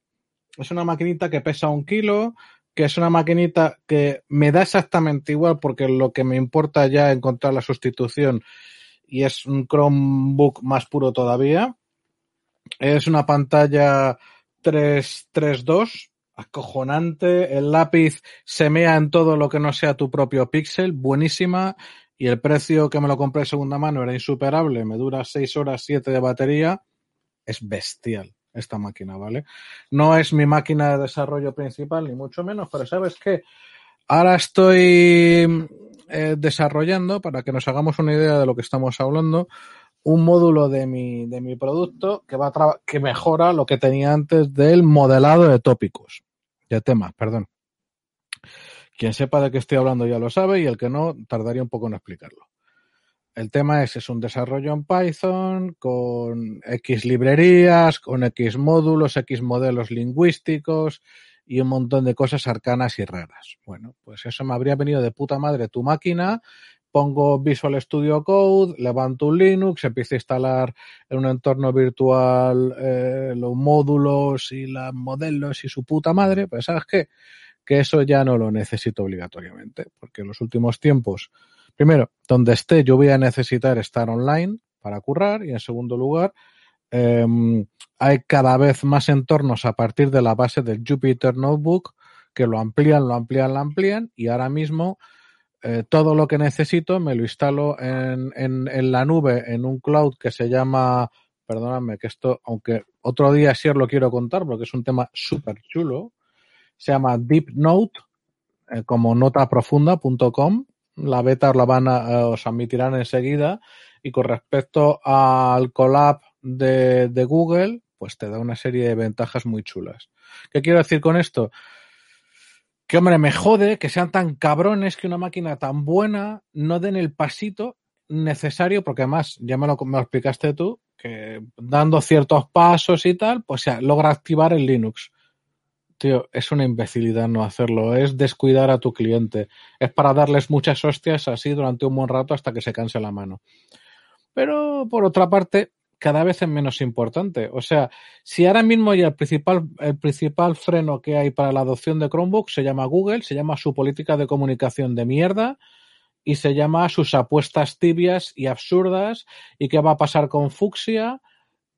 Es una maquinita que pesa un kilo, que es una maquinita que me da exactamente igual porque lo que me importa ya es encontrar la sustitución y es un Chromebook más puro todavía. Es una pantalla 332, acojonante. El lápiz se mea en todo lo que no sea tu propio píxel, buenísima. Y el precio que me lo compré segunda mano era insuperable. Me dura 6 horas 7 de batería. Es bestial esta máquina, ¿vale? No es mi máquina de desarrollo principal, ni mucho menos, pero ¿sabes qué? Ahora estoy eh, desarrollando, para que nos hagamos una idea de lo que estamos hablando, un módulo de mi, de mi producto que va a que mejora lo que tenía antes del modelado de tópicos, de temas, perdón. Quien sepa de qué estoy hablando ya lo sabe y el que no tardaría un poco en explicarlo. El tema es, es un desarrollo en Python con X librerías, con X módulos, X modelos lingüísticos y un montón de cosas arcanas y raras. Bueno, pues eso me habría venido de puta madre tu máquina, pongo Visual Studio Code, levanto un Linux, empiezo a instalar en un entorno virtual eh, los módulos y los modelos y su puta madre, pues sabes qué, que eso ya no lo necesito obligatoriamente, porque en los últimos tiempos, primero, donde esté yo voy a necesitar estar online, para currar y en segundo lugar eh, hay cada vez más entornos a partir de la base del Jupyter Notebook que lo amplían, lo amplían, lo amplían y ahora mismo eh, todo lo que necesito me lo instalo en, en, en, la nube, en un cloud que se llama, perdóname que esto, aunque otro día sí os lo quiero contar porque es un tema súper chulo, se llama DeepNote, eh, como notaprofunda.com. La beta os la van a, eh, os admitirán enseguida. Y con respecto al collab de, de Google, pues te da una serie de ventajas muy chulas. ¿Qué quiero decir con esto? que hombre, me jode que sean tan cabrones que una máquina tan buena no den el pasito necesario, porque además, ya me lo, me lo explicaste tú, que dando ciertos pasos y tal, pues ya logra activar el Linux. Tío, es una imbecilidad no hacerlo, es descuidar a tu cliente, es para darles muchas hostias así durante un buen rato hasta que se canse la mano. Pero por otra parte, cada vez es menos importante. O sea, si ahora mismo ya el principal, el principal freno que hay para la adopción de Chromebook se llama Google, se llama su política de comunicación de mierda y se llama sus apuestas tibias y absurdas y qué va a pasar con Fuxia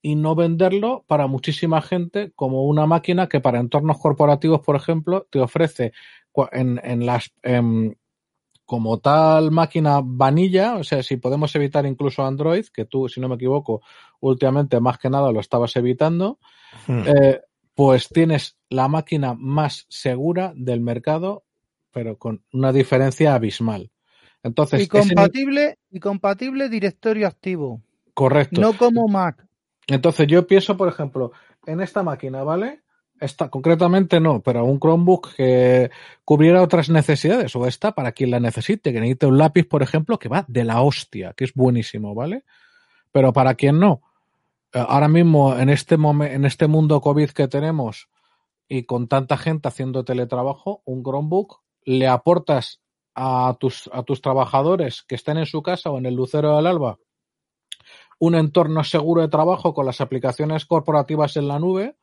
y no venderlo para muchísima gente como una máquina que para entornos corporativos, por ejemplo, te ofrece en, en las en, como tal máquina vanilla, o sea, si podemos evitar incluso Android, que tú, si no me equivoco, últimamente más que nada lo estabas evitando, hmm. eh, pues tienes la máquina más segura del mercado, pero con una diferencia abismal. Entonces, y compatible, ese... y compatible directorio activo. Correcto. No como Mac. Entonces yo pienso, por ejemplo, en esta máquina, ¿vale? Esta, concretamente no, pero un Chromebook que cubriera otras necesidades, o esta para quien la necesite, que necesite un lápiz, por ejemplo, que va de la hostia, que es buenísimo, ¿vale? Pero para quien no, ahora mismo en este, en este mundo COVID que tenemos y con tanta gente haciendo teletrabajo, un Chromebook le aportas a tus, a tus trabajadores que estén en su casa o en el lucero del alba un entorno seguro de trabajo con las aplicaciones corporativas en la nube,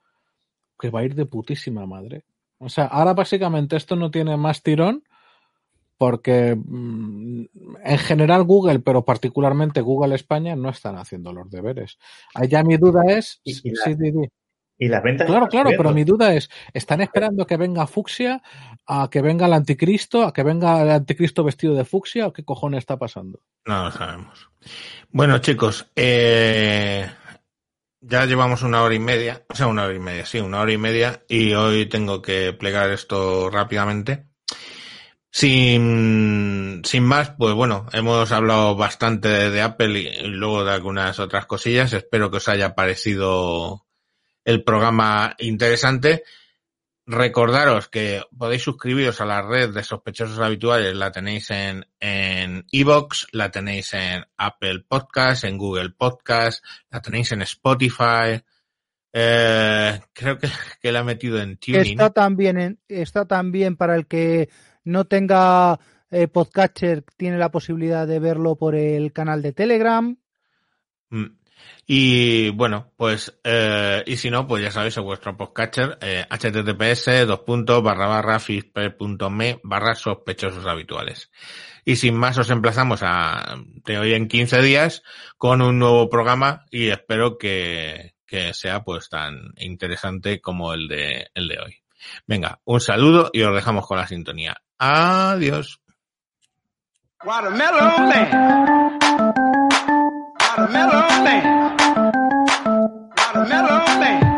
que va a ir de putísima madre. O sea, ahora básicamente esto no tiene más tirón porque mmm, en general Google, pero particularmente Google España, no están haciendo los deberes. Allá mi duda es... Y, y, la, sí, sí, sí. Y las ventas... Claro, claro, pero mi duda es, ¿están esperando que venga Fucsia, a que venga el anticristo, a que venga el anticristo vestido de fucsia o qué cojones está pasando? No lo sabemos. Bueno, chicos, eh, ya llevamos una hora y media, o sea, una hora y media, sí, una hora y media, y hoy tengo que plegar esto rápidamente. Sin, sin más, pues bueno, hemos hablado bastante de, de Apple y, y, luego de algunas otras cosillas. Espero que os haya parecido el programa interesante. Recordaros que podéis suscribiros a la red de sospechosos habituales, la tenéis en en Evox, la tenéis en Apple Podcast, en Google Podcast, la tenéis en Spotify. Eh, creo que, que la he metido en Tuning. Está también, en, está también para el que no tenga eh, podcatcher, tiene la posibilidad de verlo por el canal de Telegram. Mm. Y bueno, pues, eh, y si no, pues ya sabéis, en vuestro podcatcher, eh, https dos puntos barra barra me barra sospechosos habituales. Y sin más, os emplazamos a de hoy en 15 días con un nuevo programa y espero que, que sea pues tan interesante como el de, el de hoy. Venga, un saludo y os dejamos con la sintonía. Adiós. Watermelon Man. Watermelon Man.